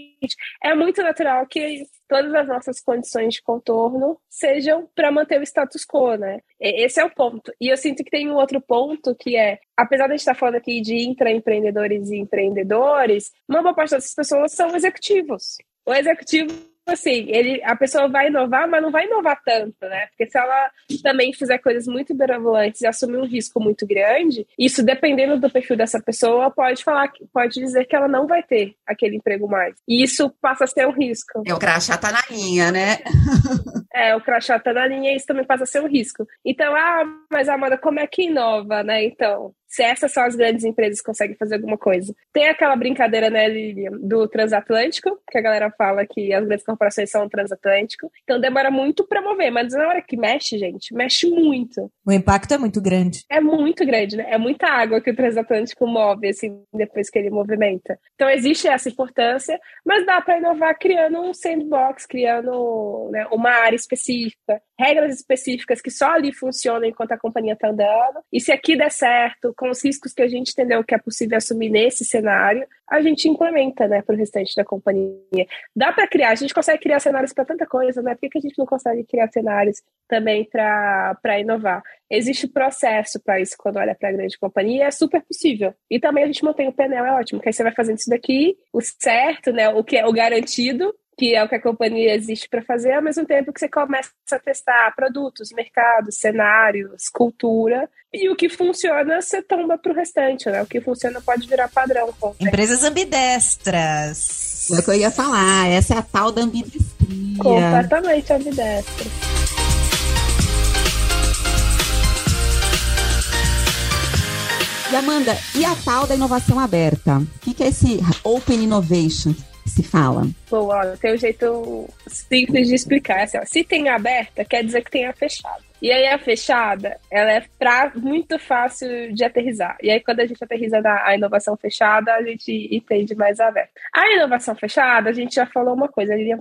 é muito natural que todas as nossas condições de contorno sejam para manter o status quo, né? Esse é o ponto. E eu sinto que tem um outro ponto que é, apesar de a gente estar tá falando aqui de intraempreendedores e empreendedores, uma boa parte dessas pessoas são executivos. O executivo assim, ele, a pessoa vai inovar, mas não vai inovar tanto, né? Porque se ela também fizer coisas muito mirabolantes e assumir um risco muito grande, isso dependendo do perfil dessa pessoa, pode falar, pode dizer que ela não vai ter aquele emprego mais. E isso passa a ser um risco. É, o crachá tá na linha, né? É, o crachá tá na linha e isso também passa a ser um risco. Então, ah, mas Amanda, como é que inova, né? Então, se essas são as grandes empresas que conseguem fazer alguma coisa. Tem aquela brincadeira, né, Lilian, do transatlântico, que a galera fala que as grandes corporações são transatlântico. Então demora muito para mover, mas na hora que mexe, gente, mexe muito. O impacto é muito grande. É muito grande, né? É muita água que o transatlântico move, assim, depois que ele movimenta. Então existe essa importância, mas dá para inovar criando um sandbox, criando né, uma área específica, regras específicas que só ali funcionam enquanto a companhia está andando. E se aqui der certo, com os riscos que a gente entendeu que é possível assumir nesse cenário, a gente implementa, né, para o restante da companhia. Dá para criar, a gente consegue criar cenários para tanta coisa, né? Por que, que a gente não consegue criar cenários também para inovar? Existe processo para isso quando olha para a grande companhia, é super possível. E também a gente mantém o painel, é ótimo, que aí você vai fazendo isso daqui, o certo, né, o que é o garantido, que é o que a companhia existe para fazer, ao mesmo tempo que você começa a testar produtos, mercados, cenários, cultura, e o que funciona você tomba para o restante, né? O que funciona pode virar padrão. Empresas ambidestras. É o que eu ia falar, essa é a tal da ambidestria. Completamente ambidestra. E Amanda, e a tal da inovação aberta? O que, que é esse Open Innovation? Se fala? Bom, olha, tem um jeito simples de explicar. Assim, ó, se tem aberta, quer dizer que tem a fechada. E aí a fechada, ela é pra, muito fácil de aterrizar. E aí quando a gente aterriza na inovação fechada, a gente entende mais aberta. A inovação fechada, a gente já falou uma coisa, a Lilian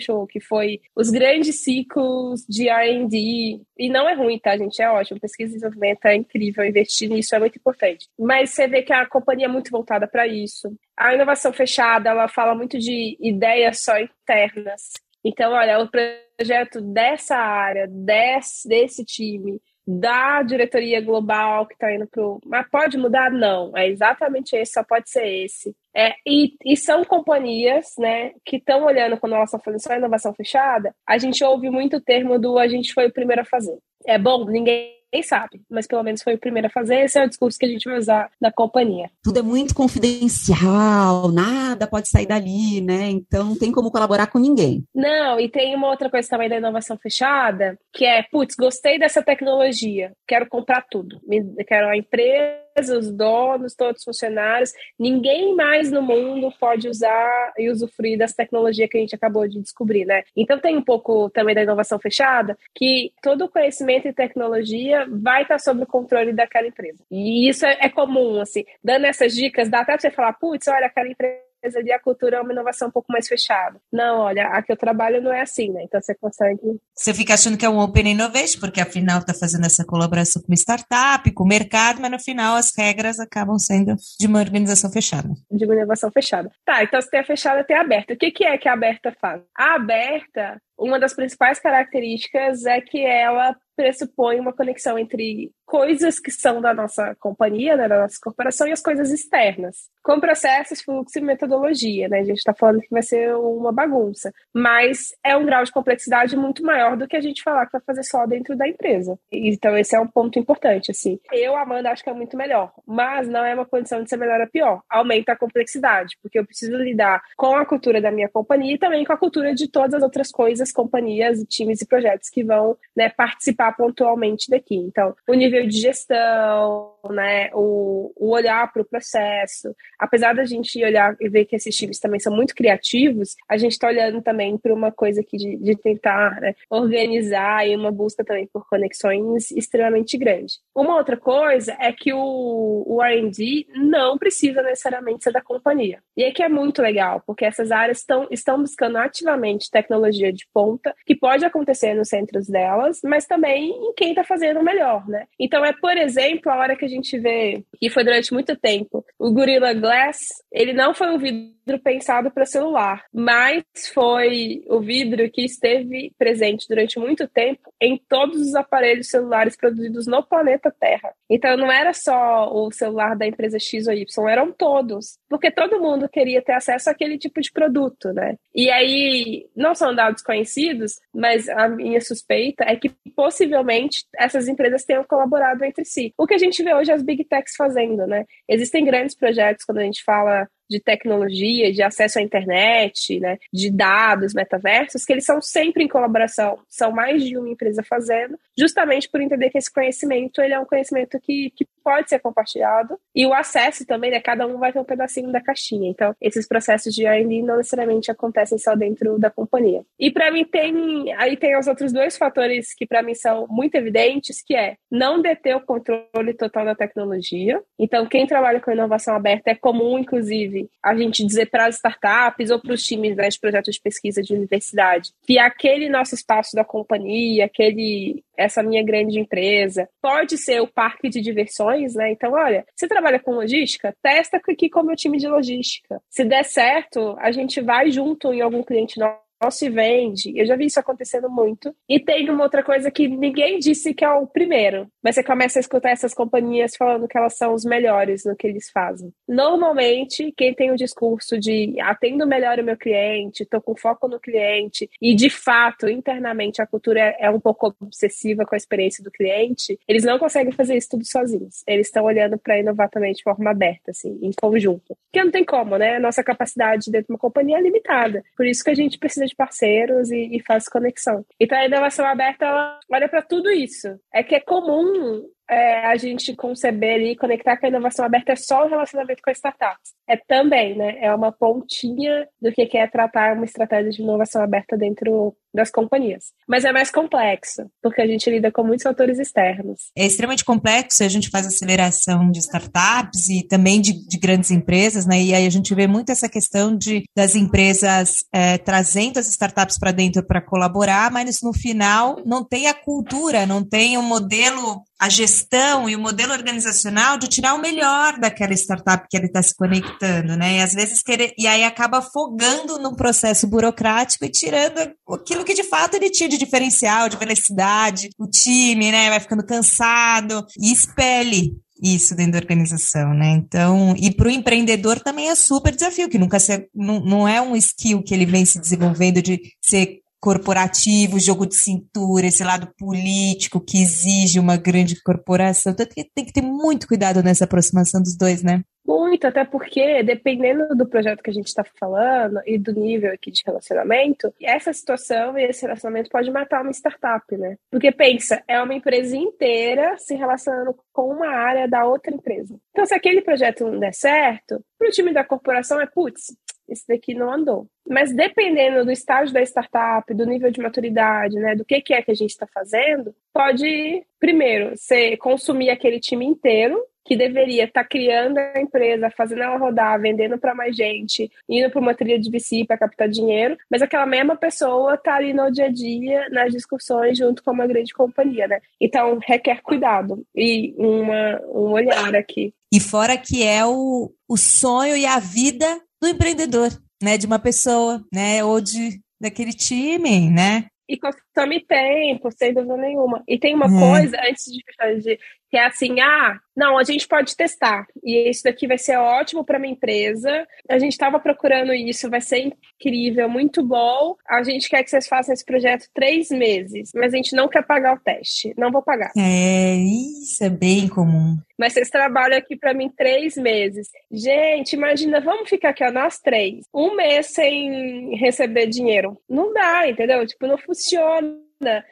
show, que foi os grandes ciclos de R&D, e não é ruim, tá, gente? É ótimo, pesquisa e desenvolvimento é incrível, investir nisso é muito importante. Mas você vê que a companhia é muito voltada para isso. A inovação fechada, ela fala muito de ideias só internas. Então, olha, o projeto dessa área, desse, desse time, da diretoria global que está indo para o. Mas pode mudar? Não. É exatamente esse, só pode ser esse. É, e, e são companhias né, que estão olhando quando elas estão fazendo só inovação fechada. A gente ouve muito o termo do a gente foi o primeiro a fazer. É bom, ninguém Ninguém sabe, mas pelo menos foi o primeiro a fazer. Esse é o discurso que a gente vai usar na companhia. Tudo é muito confidencial, nada pode sair dali, né? Então não tem como colaborar com ninguém. Não, e tem uma outra coisa também da inovação fechada, que é, putz, gostei dessa tecnologia, quero comprar tudo. Quero a empresa os donos, todos os funcionários, ninguém mais no mundo pode usar e usufruir dessa tecnologia que a gente acabou de descobrir, né? Então tem um pouco também da inovação fechada, que todo o conhecimento e tecnologia vai estar sob o controle daquela empresa. E isso é, é comum, assim, dando essas dicas, dá até pra você falar, putz, olha, aquela empresa ali a cultura é uma inovação um pouco mais fechada. Não, olha, a que eu trabalho não é assim, né? Então você consegue. Você fica achando que é um Open Innovation, porque afinal está fazendo essa colaboração com uma startup, com o mercado, mas no final as regras acabam sendo de uma organização fechada. De uma inovação fechada. Tá, então se tem a fechada, tem a aberta. O que, que é que a aberta faz? A aberta uma das principais características é que ela pressupõe uma conexão entre coisas que são da nossa companhia, né, da nossa corporação, e as coisas externas, com processos, fluxo e metodologia. Né? A gente está falando que vai ser uma bagunça, mas é um grau de complexidade muito maior do que a gente falar que vai fazer só dentro da empresa. Então, esse é um ponto importante. Assim. Eu, Amanda, acho que é muito melhor, mas não é uma condição de ser melhor ou pior. Aumenta a complexidade, porque eu preciso lidar com a cultura da minha companhia e também com a cultura de todas as outras coisas, companhias, times e projetos que vão né, participar pontualmente daqui. Então, o nível de gestão, né, o, o olhar para o processo. Apesar da gente olhar e ver que esses times também são muito criativos, a gente está olhando também para uma coisa aqui de, de tentar né, organizar e uma busca também por conexões extremamente grande. Uma outra coisa é que o, o R&D não precisa necessariamente ser da companhia. E é que é muito legal, porque essas áreas estão, estão buscando ativamente tecnologia de ponta, que pode acontecer nos centros delas, mas também em quem está fazendo melhor, né? Então é, por exemplo, a hora que a gente vê, e foi durante muito tempo, o Gorilla Glass, ele não foi um vidro pensado para celular, mas foi o vidro que esteve presente durante muito tempo em todos os aparelhos celulares produzidos no planeta Terra. Então não era só o celular da empresa X ou Y, eram todos, porque todo mundo queria ter acesso àquele tipo de produto, né? E aí, não são dados conhecidos, mas a minha suspeita é que possivelmente essas empresas tenham colaborado entre si. O que a gente vê hoje é as big techs fazendo, né? Existem grandes projetos quando a gente fala de tecnologia, de acesso à internet, né, de dados, metaversos, que eles são sempre em colaboração, são mais de uma empresa fazendo, justamente por entender que esse conhecimento ele é um conhecimento que, que pode ser compartilhado e o acesso também, né, cada um vai ter um pedacinho da caixinha. Então, esses processos de R&D não necessariamente acontecem só dentro da companhia. E para mim tem aí tem os outros dois fatores que para mim são muito evidentes, que é não deter o controle total da tecnologia. Então, quem trabalha com inovação aberta é comum, inclusive, a gente dizer para as startups ou para os times né, de projetos de pesquisa de universidade que aquele nosso espaço da companhia, aquele essa minha grande empresa. Pode ser o parque de diversões, né? Então, olha, você trabalha com logística, testa aqui com o meu time de logística. Se der certo, a gente vai junto em algum cliente nosso se vende. Eu já vi isso acontecendo muito. E tem uma outra coisa que ninguém disse que é o primeiro, mas você começa a escutar essas companhias falando que elas são os melhores no que eles fazem. Normalmente, quem tem o discurso de atendo melhor o meu cliente, estou com foco no cliente, e de fato, internamente, a cultura é um pouco obsessiva com a experiência do cliente, eles não conseguem fazer isso tudo sozinhos. Eles estão olhando para inovar também de forma aberta, assim, em conjunto. Porque não tem como, né? A nossa capacidade dentro de uma companhia é limitada. Por isso que a gente precisa de parceiros e, e faz conexão. Então a inovação aberta ela olha para tudo isso. É que é comum é, a gente conceber e conectar que a inovação aberta é só o relacionamento com startups. É também, né? É uma pontinha do que é tratar uma estratégia de inovação aberta dentro das companhias. Mas é mais complexo, porque a gente lida com muitos fatores externos. É extremamente complexo, a gente faz aceleração de startups e também de, de grandes empresas, né? E aí a gente vê muito essa questão de das empresas é, trazendo as startups para dentro para colaborar, mas no final não tem a cultura, não tem o um modelo a gestão e o modelo organizacional de tirar o melhor daquela startup que ele está se conectando, né? E às vezes querer, e aí acaba afogando no processo burocrático e tirando aquilo que de fato ele tinha de diferencial, de velocidade, o time, né? Vai ficando cansado e expele isso dentro da organização, né? Então, e para o empreendedor também é super desafio, que nunca se, não, não é um skill que ele vem se desenvolvendo de ser corporativo, jogo de cintura, esse lado político que exige uma grande corporação. Então tem que ter muito cuidado nessa aproximação dos dois, né? Muito, até porque, dependendo do projeto que a gente está falando e do nível aqui de relacionamento, essa situação e esse relacionamento pode matar uma startup, né? Porque pensa, é uma empresa inteira se relacionando com uma área da outra empresa. Então, se aquele projeto não der certo, para o time da corporação é putz, esse daqui não andou. Mas dependendo do estágio da startup, do nível de maturidade, né, do que, que é que a gente está fazendo, pode, primeiro, ser consumir aquele time inteiro, que deveria estar tá criando a empresa, fazendo ela rodar, vendendo para mais gente, indo para uma trilha de VC para captar dinheiro, mas aquela mesma pessoa está ali no dia a dia, nas discussões, junto com uma grande companhia, né? Então, requer cuidado e uma, um olhar aqui. E fora que é o, o sonho e a vida do empreendedor, né? De uma pessoa, né? Ou de daquele time, né? E consome tempo, sem dúvida nenhuma. E tem uma uhum. coisa, antes de de, que é assim, ah, não, a gente pode testar. E isso daqui vai ser ótimo para minha empresa. A gente estava procurando isso, vai ser incrível, muito bom. A gente quer que vocês façam esse projeto três meses, mas a gente não quer pagar o teste. Não vou pagar. É, isso é bem comum. Mas vocês trabalham aqui para mim três meses. Gente, imagina, vamos ficar aqui, ó, nós três, um mês sem receber dinheiro. Não dá, entendeu? Tipo, não funciona.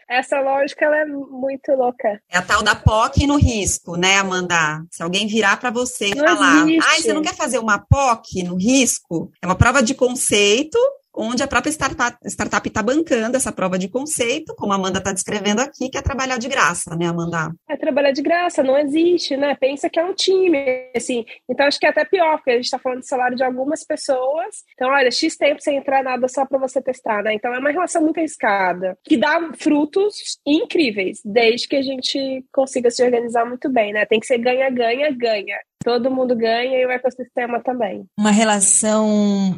Essa lógica ela é muito louca. É a tal da POC no risco, né, Amanda? Se alguém virar para você e falar, ah, você não quer fazer uma POC no risco? É uma prova de conceito onde a própria startup está bancando essa prova de conceito, como a Amanda está descrevendo aqui, que é trabalhar de graça, né, Amanda? É trabalhar de graça, não existe, né? Pensa que é um time, assim. Então acho que é até pior, porque a gente está falando de salário de algumas pessoas. Então, olha, X tempo sem entrar nada só para você testar, né? Então é uma relação muito arriscada, que dá frutos incríveis, desde que a gente consiga se organizar muito bem, né? Tem que ser ganha, ganha, ganha todo mundo ganha e o ecossistema também. Uma relação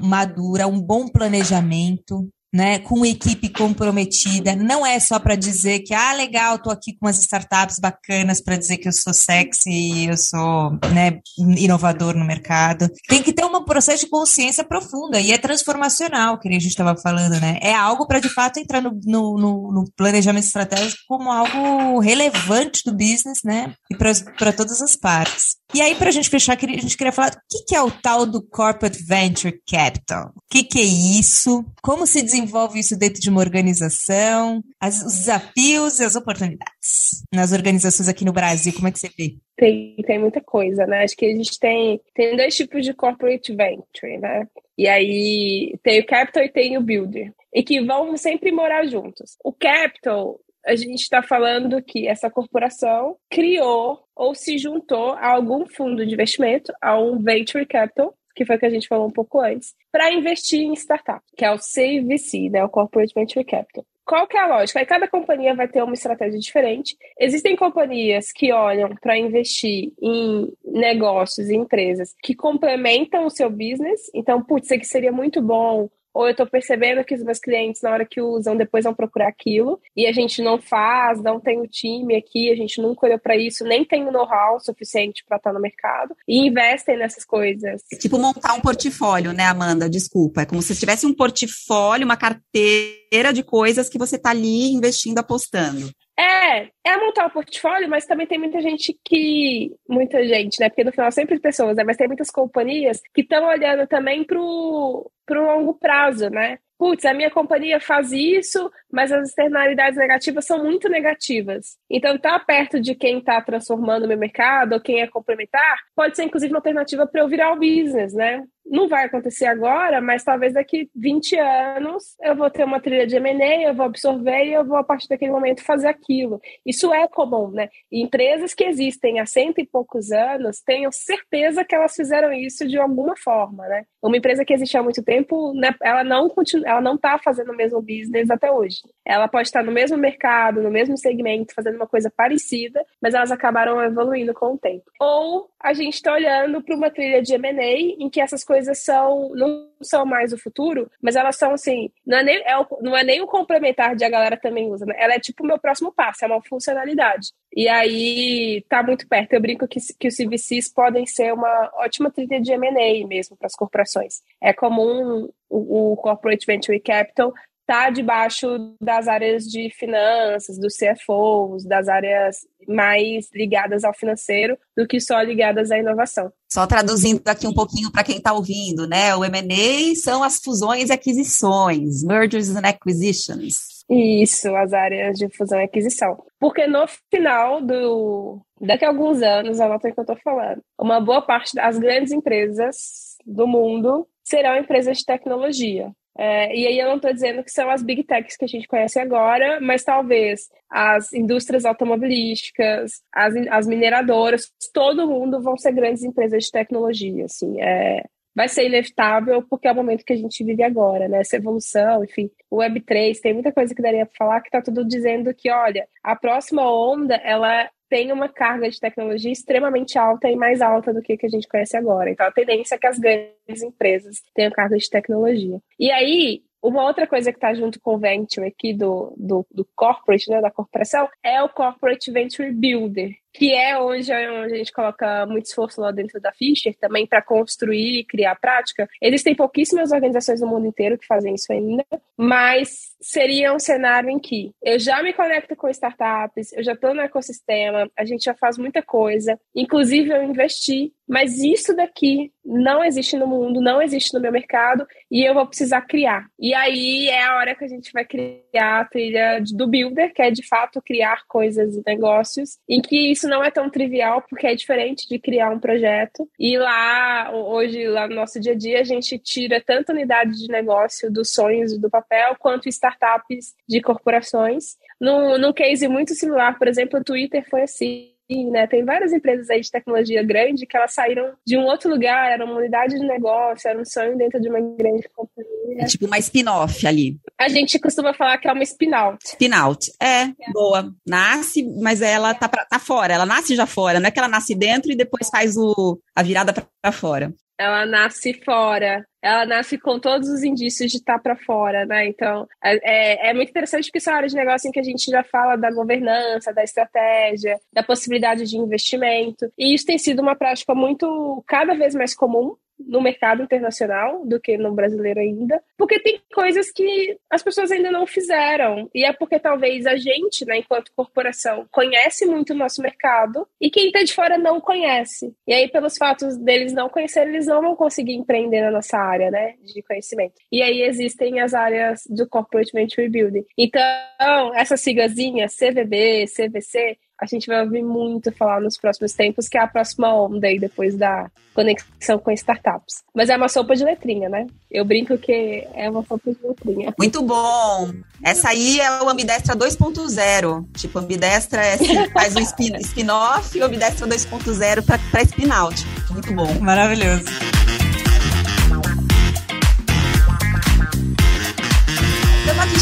madura, um bom planejamento, né, com equipe comprometida. Não é só para dizer que, ah, legal, estou aqui com umas startups bacanas para dizer que eu sou sexy e eu sou né, inovador no mercado. Tem que ter um processo de consciência profunda e é transformacional, que a gente estava falando, né? É algo para de fato entrar no, no, no, planejamento estratégico como algo relevante do business, né? E para todas as partes. E aí, para a gente fechar, a gente queria falar o que, que é o tal do Corporate Venture Capital? O que, que é isso? Como se desenvolve isso dentro de uma organização? As, os desafios e as oportunidades nas organizações aqui no Brasil, como é que você vê? Tem, tem muita coisa, né? Acho que a gente tem, tem dois tipos de corporate venture, né? E aí tem o capital e tem o builder. E que vão sempre morar juntos. O capital, a gente está falando que essa corporação criou ou se juntou a algum fundo de investimento, a um venture capital, que foi o que a gente falou um pouco antes, para investir em startup, que é o CVC, né, o Corporate Venture Capital. Qual que é a lógica? Aí cada companhia vai ter uma estratégia diferente. Existem companhias que olham para investir em negócios e empresas que complementam o seu business. Então, putz, isso aqui seria muito bom ou eu estou percebendo que os meus clientes, na hora que usam, depois vão procurar aquilo, e a gente não faz, não tem o time aqui, a gente nunca olhou para isso, nem tem o know-how suficiente para estar tá no mercado, e investem nessas coisas. É tipo montar um portfólio, né, Amanda? Desculpa. É como se tivesse um portfólio, uma carteira de coisas que você está ali investindo, apostando. É, é montar o portfólio, mas também tem muita gente que. Muita gente, né? Porque no final sempre pessoas, né? Mas tem muitas companhias que estão olhando também pro, pro longo prazo, né? Putz, a minha companhia faz isso, mas as externalidades negativas são muito negativas. Então, estar tá perto de quem está transformando o meu mercado ou quem é complementar pode ser, inclusive, uma alternativa para eu virar o business, né? Não vai acontecer agora, mas talvez daqui 20 anos eu vou ter uma trilha de M&A, eu vou absorver e eu vou, a partir daquele momento, fazer aquilo. Isso é comum, né? E empresas que existem há cento e poucos anos, tenho certeza que elas fizeram isso de alguma forma, né? Uma empresa que existe há muito tempo, né, ela não continua, ela não está fazendo o mesmo business até hoje. Ela pode estar no mesmo mercado, no mesmo segmento, fazendo uma coisa parecida, mas elas acabaram evoluindo com o tempo. Ou a gente está olhando para uma trilha de M&A em que essas coisas são não são mais o futuro, mas elas são assim, não é nem, é o, não é nem o complementar de a galera também usa, né? Ela é tipo o meu próximo passo, é uma funcionalidade. E aí tá muito perto. Eu brinco que, que os CVCs podem ser uma ótima trilha de M&A mesmo para as corporações. É comum o, o Corporate Venture Capital está debaixo das áreas de finanças, dos CFOs, das áreas mais ligadas ao financeiro do que só ligadas à inovação. Só traduzindo aqui um pouquinho para quem está ouvindo, né? O M&A são as fusões e aquisições, mergers and acquisitions. Isso, as áreas de fusão e aquisição. Porque no final do. Daqui a alguns anos, anota o que eu estou falando, uma boa parte das grandes empresas do mundo serão empresas de tecnologia. É, e aí eu não estou dizendo que são as big techs que a gente conhece agora, mas talvez as indústrias automobilísticas, as, as mineradoras, todo mundo vão ser grandes empresas de tecnologia, assim, é, vai ser inevitável porque é o momento que a gente vive agora, né? Essa evolução, enfim, o Web3, tem muita coisa que daria para falar que está tudo dizendo que, olha, a próxima onda, ela tem uma carga de tecnologia extremamente alta e mais alta do que, que a gente conhece agora. Então, a tendência é que as grandes empresas tenham carga de tecnologia. E aí, uma outra coisa que está junto com o Venture aqui do, do, do corporate, né, da corporação, é o Corporate Venture Builder, que é onde, a gente coloca muito esforço lá dentro da Fischer também para construir e criar prática. Existem pouquíssimas organizações no mundo inteiro que fazem isso ainda, mas seria um cenário em que eu já me conecto com startups, eu já estou no ecossistema, a gente já faz muita coisa, inclusive eu investi, mas isso daqui não existe no mundo, não existe no meu mercado e eu vou precisar criar. E aí é a hora que a gente vai criar a trilha do Builder, que é de fato criar coisas e negócios, em que isso não é tão trivial, porque é diferente de criar um projeto. E lá, hoje, lá no nosso dia a dia, a gente tira tanto unidade de negócio dos sonhos do papel, quanto startups de corporações. Num, num case muito similar, por exemplo, o Twitter foi assim né? Tem várias empresas aí de tecnologia grande que elas saíram de um outro lugar, era uma unidade de negócio, era um sonho dentro de uma grande companhia. É tipo uma spin-off ali. A gente costuma falar que é uma spin-out. Spin-out, é, é, boa. Nasce, mas ela tá, pra, tá fora, ela nasce já fora, não é que ela nasce dentro e depois faz o, a virada para fora ela nasce fora, ela nasce com todos os indícios de estar para fora, né? Então, é, é, é muito interessante porque essa área de negócio em que a gente já fala da governança, da estratégia, da possibilidade de investimento, e isso tem sido uma prática muito, cada vez mais comum, no mercado internacional do que no brasileiro ainda, porque tem coisas que as pessoas ainda não fizeram. E é porque talvez a gente, né, enquanto corporação, conhece muito o nosso mercado e quem está de fora não conhece. E aí, pelos fatos deles não conhecerem, eles não vão conseguir empreender na nossa área, né, de conhecimento. E aí existem as áreas do Corporate Venture Building. Então, essa siglazinha CVB, CVC, a gente vai ouvir muito falar nos próximos tempos, que é a próxima onda aí depois da conexão com startups. Mas é uma sopa de letrinha, né? Eu brinco que é uma sopa de letrinha. Muito bom! Essa aí é o Ambidestra 2.0. Tipo, Ambidestra é, assim, faz um spin-off e o Ambidestra 2.0 para spin-out. Muito bom. Maravilhoso.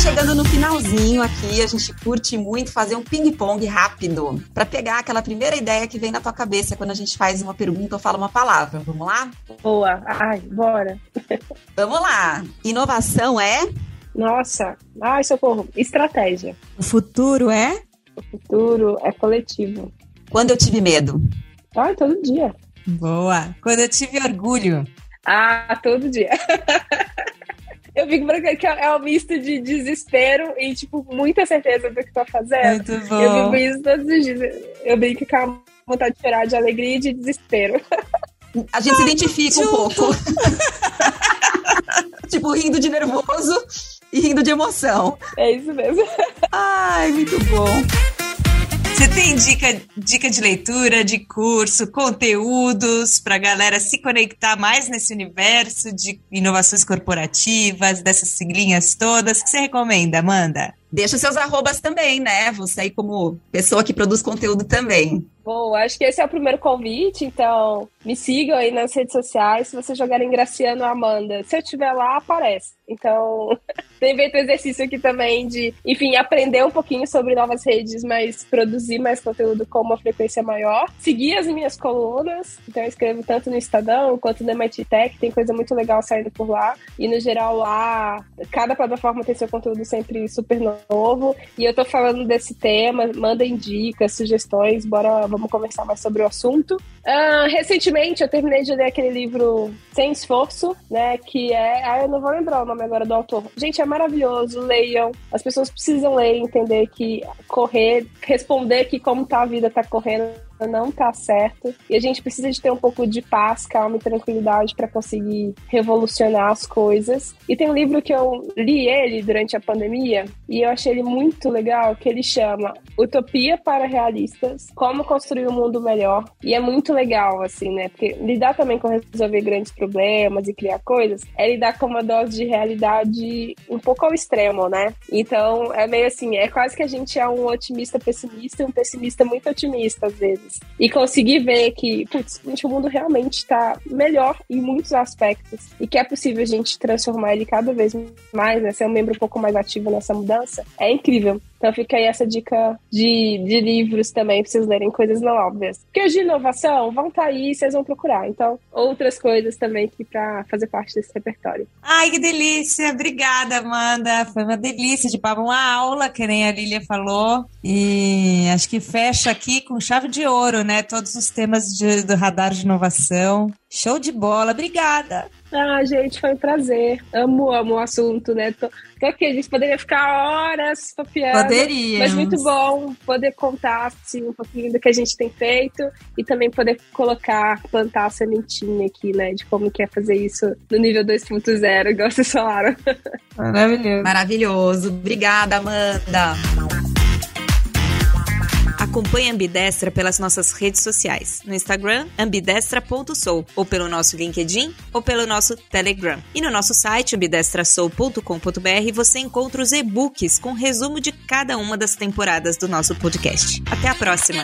Chegando no finalzinho aqui, a gente curte muito fazer um ping-pong rápido para pegar aquela primeira ideia que vem na tua cabeça quando a gente faz uma pergunta ou fala uma palavra. Vamos lá? Boa. Ai, bora. Vamos lá. Inovação é? Nossa. Ai, socorro. Estratégia. O futuro é? O futuro é coletivo. Quando eu tive medo? Ai, todo dia. Boa. Quando eu tive orgulho? Ah, todo dia. Eu fico brincando que é um misto de desespero e, tipo, muita certeza do que tô fazendo. Muito bom. Eu vivo isso todos os dias. Eu brinco com a vontade de chorar de alegria e de desespero. A gente se identifica um pouco. tipo, rindo de nervoso e rindo de emoção. É isso mesmo. Ai, muito bom. Você tem dica, dica de leitura, de curso, conteúdos para a galera se conectar mais nesse universo de inovações corporativas, dessas siglinhas todas? O que você recomenda, Amanda? Deixa seus arrobas também, né? Você aí como pessoa que produz conteúdo também. Bom, acho que esse é o primeiro convite, então me sigam aí nas redes sociais. Se você jogar em Graciano Amanda, se eu estiver lá, aparece. Então, tem feito exercício aqui também de, enfim, aprender um pouquinho sobre novas redes, mas produzir mais conteúdo com uma frequência maior. Seguir as minhas colunas, então eu escrevo tanto no Estadão quanto no MIT Tech, tem coisa muito legal saindo por lá. E no geral lá, cada plataforma tem seu conteúdo sempre super novo. E eu tô falando desse tema, mandem dicas, sugestões, bora, vamos conversar mais sobre o assunto. Uh, recentemente eu terminei de ler aquele livro Sem Esforço, né? Que é. Ah, eu não vou lembrar o nome agora do autor. Gente, é maravilhoso, leiam. As pessoas precisam ler, entender que correr, responder que como tá a vida tá correndo não tá certo. E a gente precisa de ter um pouco de paz, calma e tranquilidade para conseguir revolucionar as coisas. E tem um livro que eu li ele durante a pandemia e eu achei ele muito legal, que ele chama Utopia para Realistas: Como construir um mundo melhor. E é muito legal assim, né? Porque lidar também com resolver grandes problemas e criar coisas é lidar com uma dose de realidade um pouco ao extremo, né? Então, é meio assim, é quase que a gente é um otimista pessimista e um pessimista muito otimista às vezes. E conseguir ver que, putz, o mundo realmente está melhor em muitos aspectos e que é possível a gente transformar ele cada vez mais, né? Ser um membro um pouco mais ativo nessa mudança, é incrível. Então fica aí essa dica de, de livros também pra vocês lerem coisas não óbvias. Porque os de inovação vão estar tá aí vocês vão procurar. Então, outras coisas também aqui pra fazer parte desse repertório. Ai, que delícia! Obrigada, Amanda. Foi uma delícia de papo, uma aula, que nem a Lilia falou. E acho que fecha aqui com chave de ouro, né? Todos os temas de, do radar de inovação. Show de bola, obrigada! Ah, gente, foi um prazer. Amo, amo o assunto, né? Tô, tô aqui, a gente poderia ficar horas papiando. Poderia. Mas muito bom poder contar assim, um pouquinho do que a gente tem feito e também poder colocar, plantar a sementinha aqui, né? De como que é fazer isso no nível 2.0, igual vocês falaram. Maravilhoso. Maravilhoso. Obrigada, Amanda. Acompanhe a Ambidestra pelas nossas redes sociais. No Instagram, ambidestra.sou, ou pelo nosso LinkedIn, ou pelo nosso Telegram. E no nosso site, ambidestrasou.com.br, você encontra os e-books com resumo de cada uma das temporadas do nosso podcast. Até a próxima!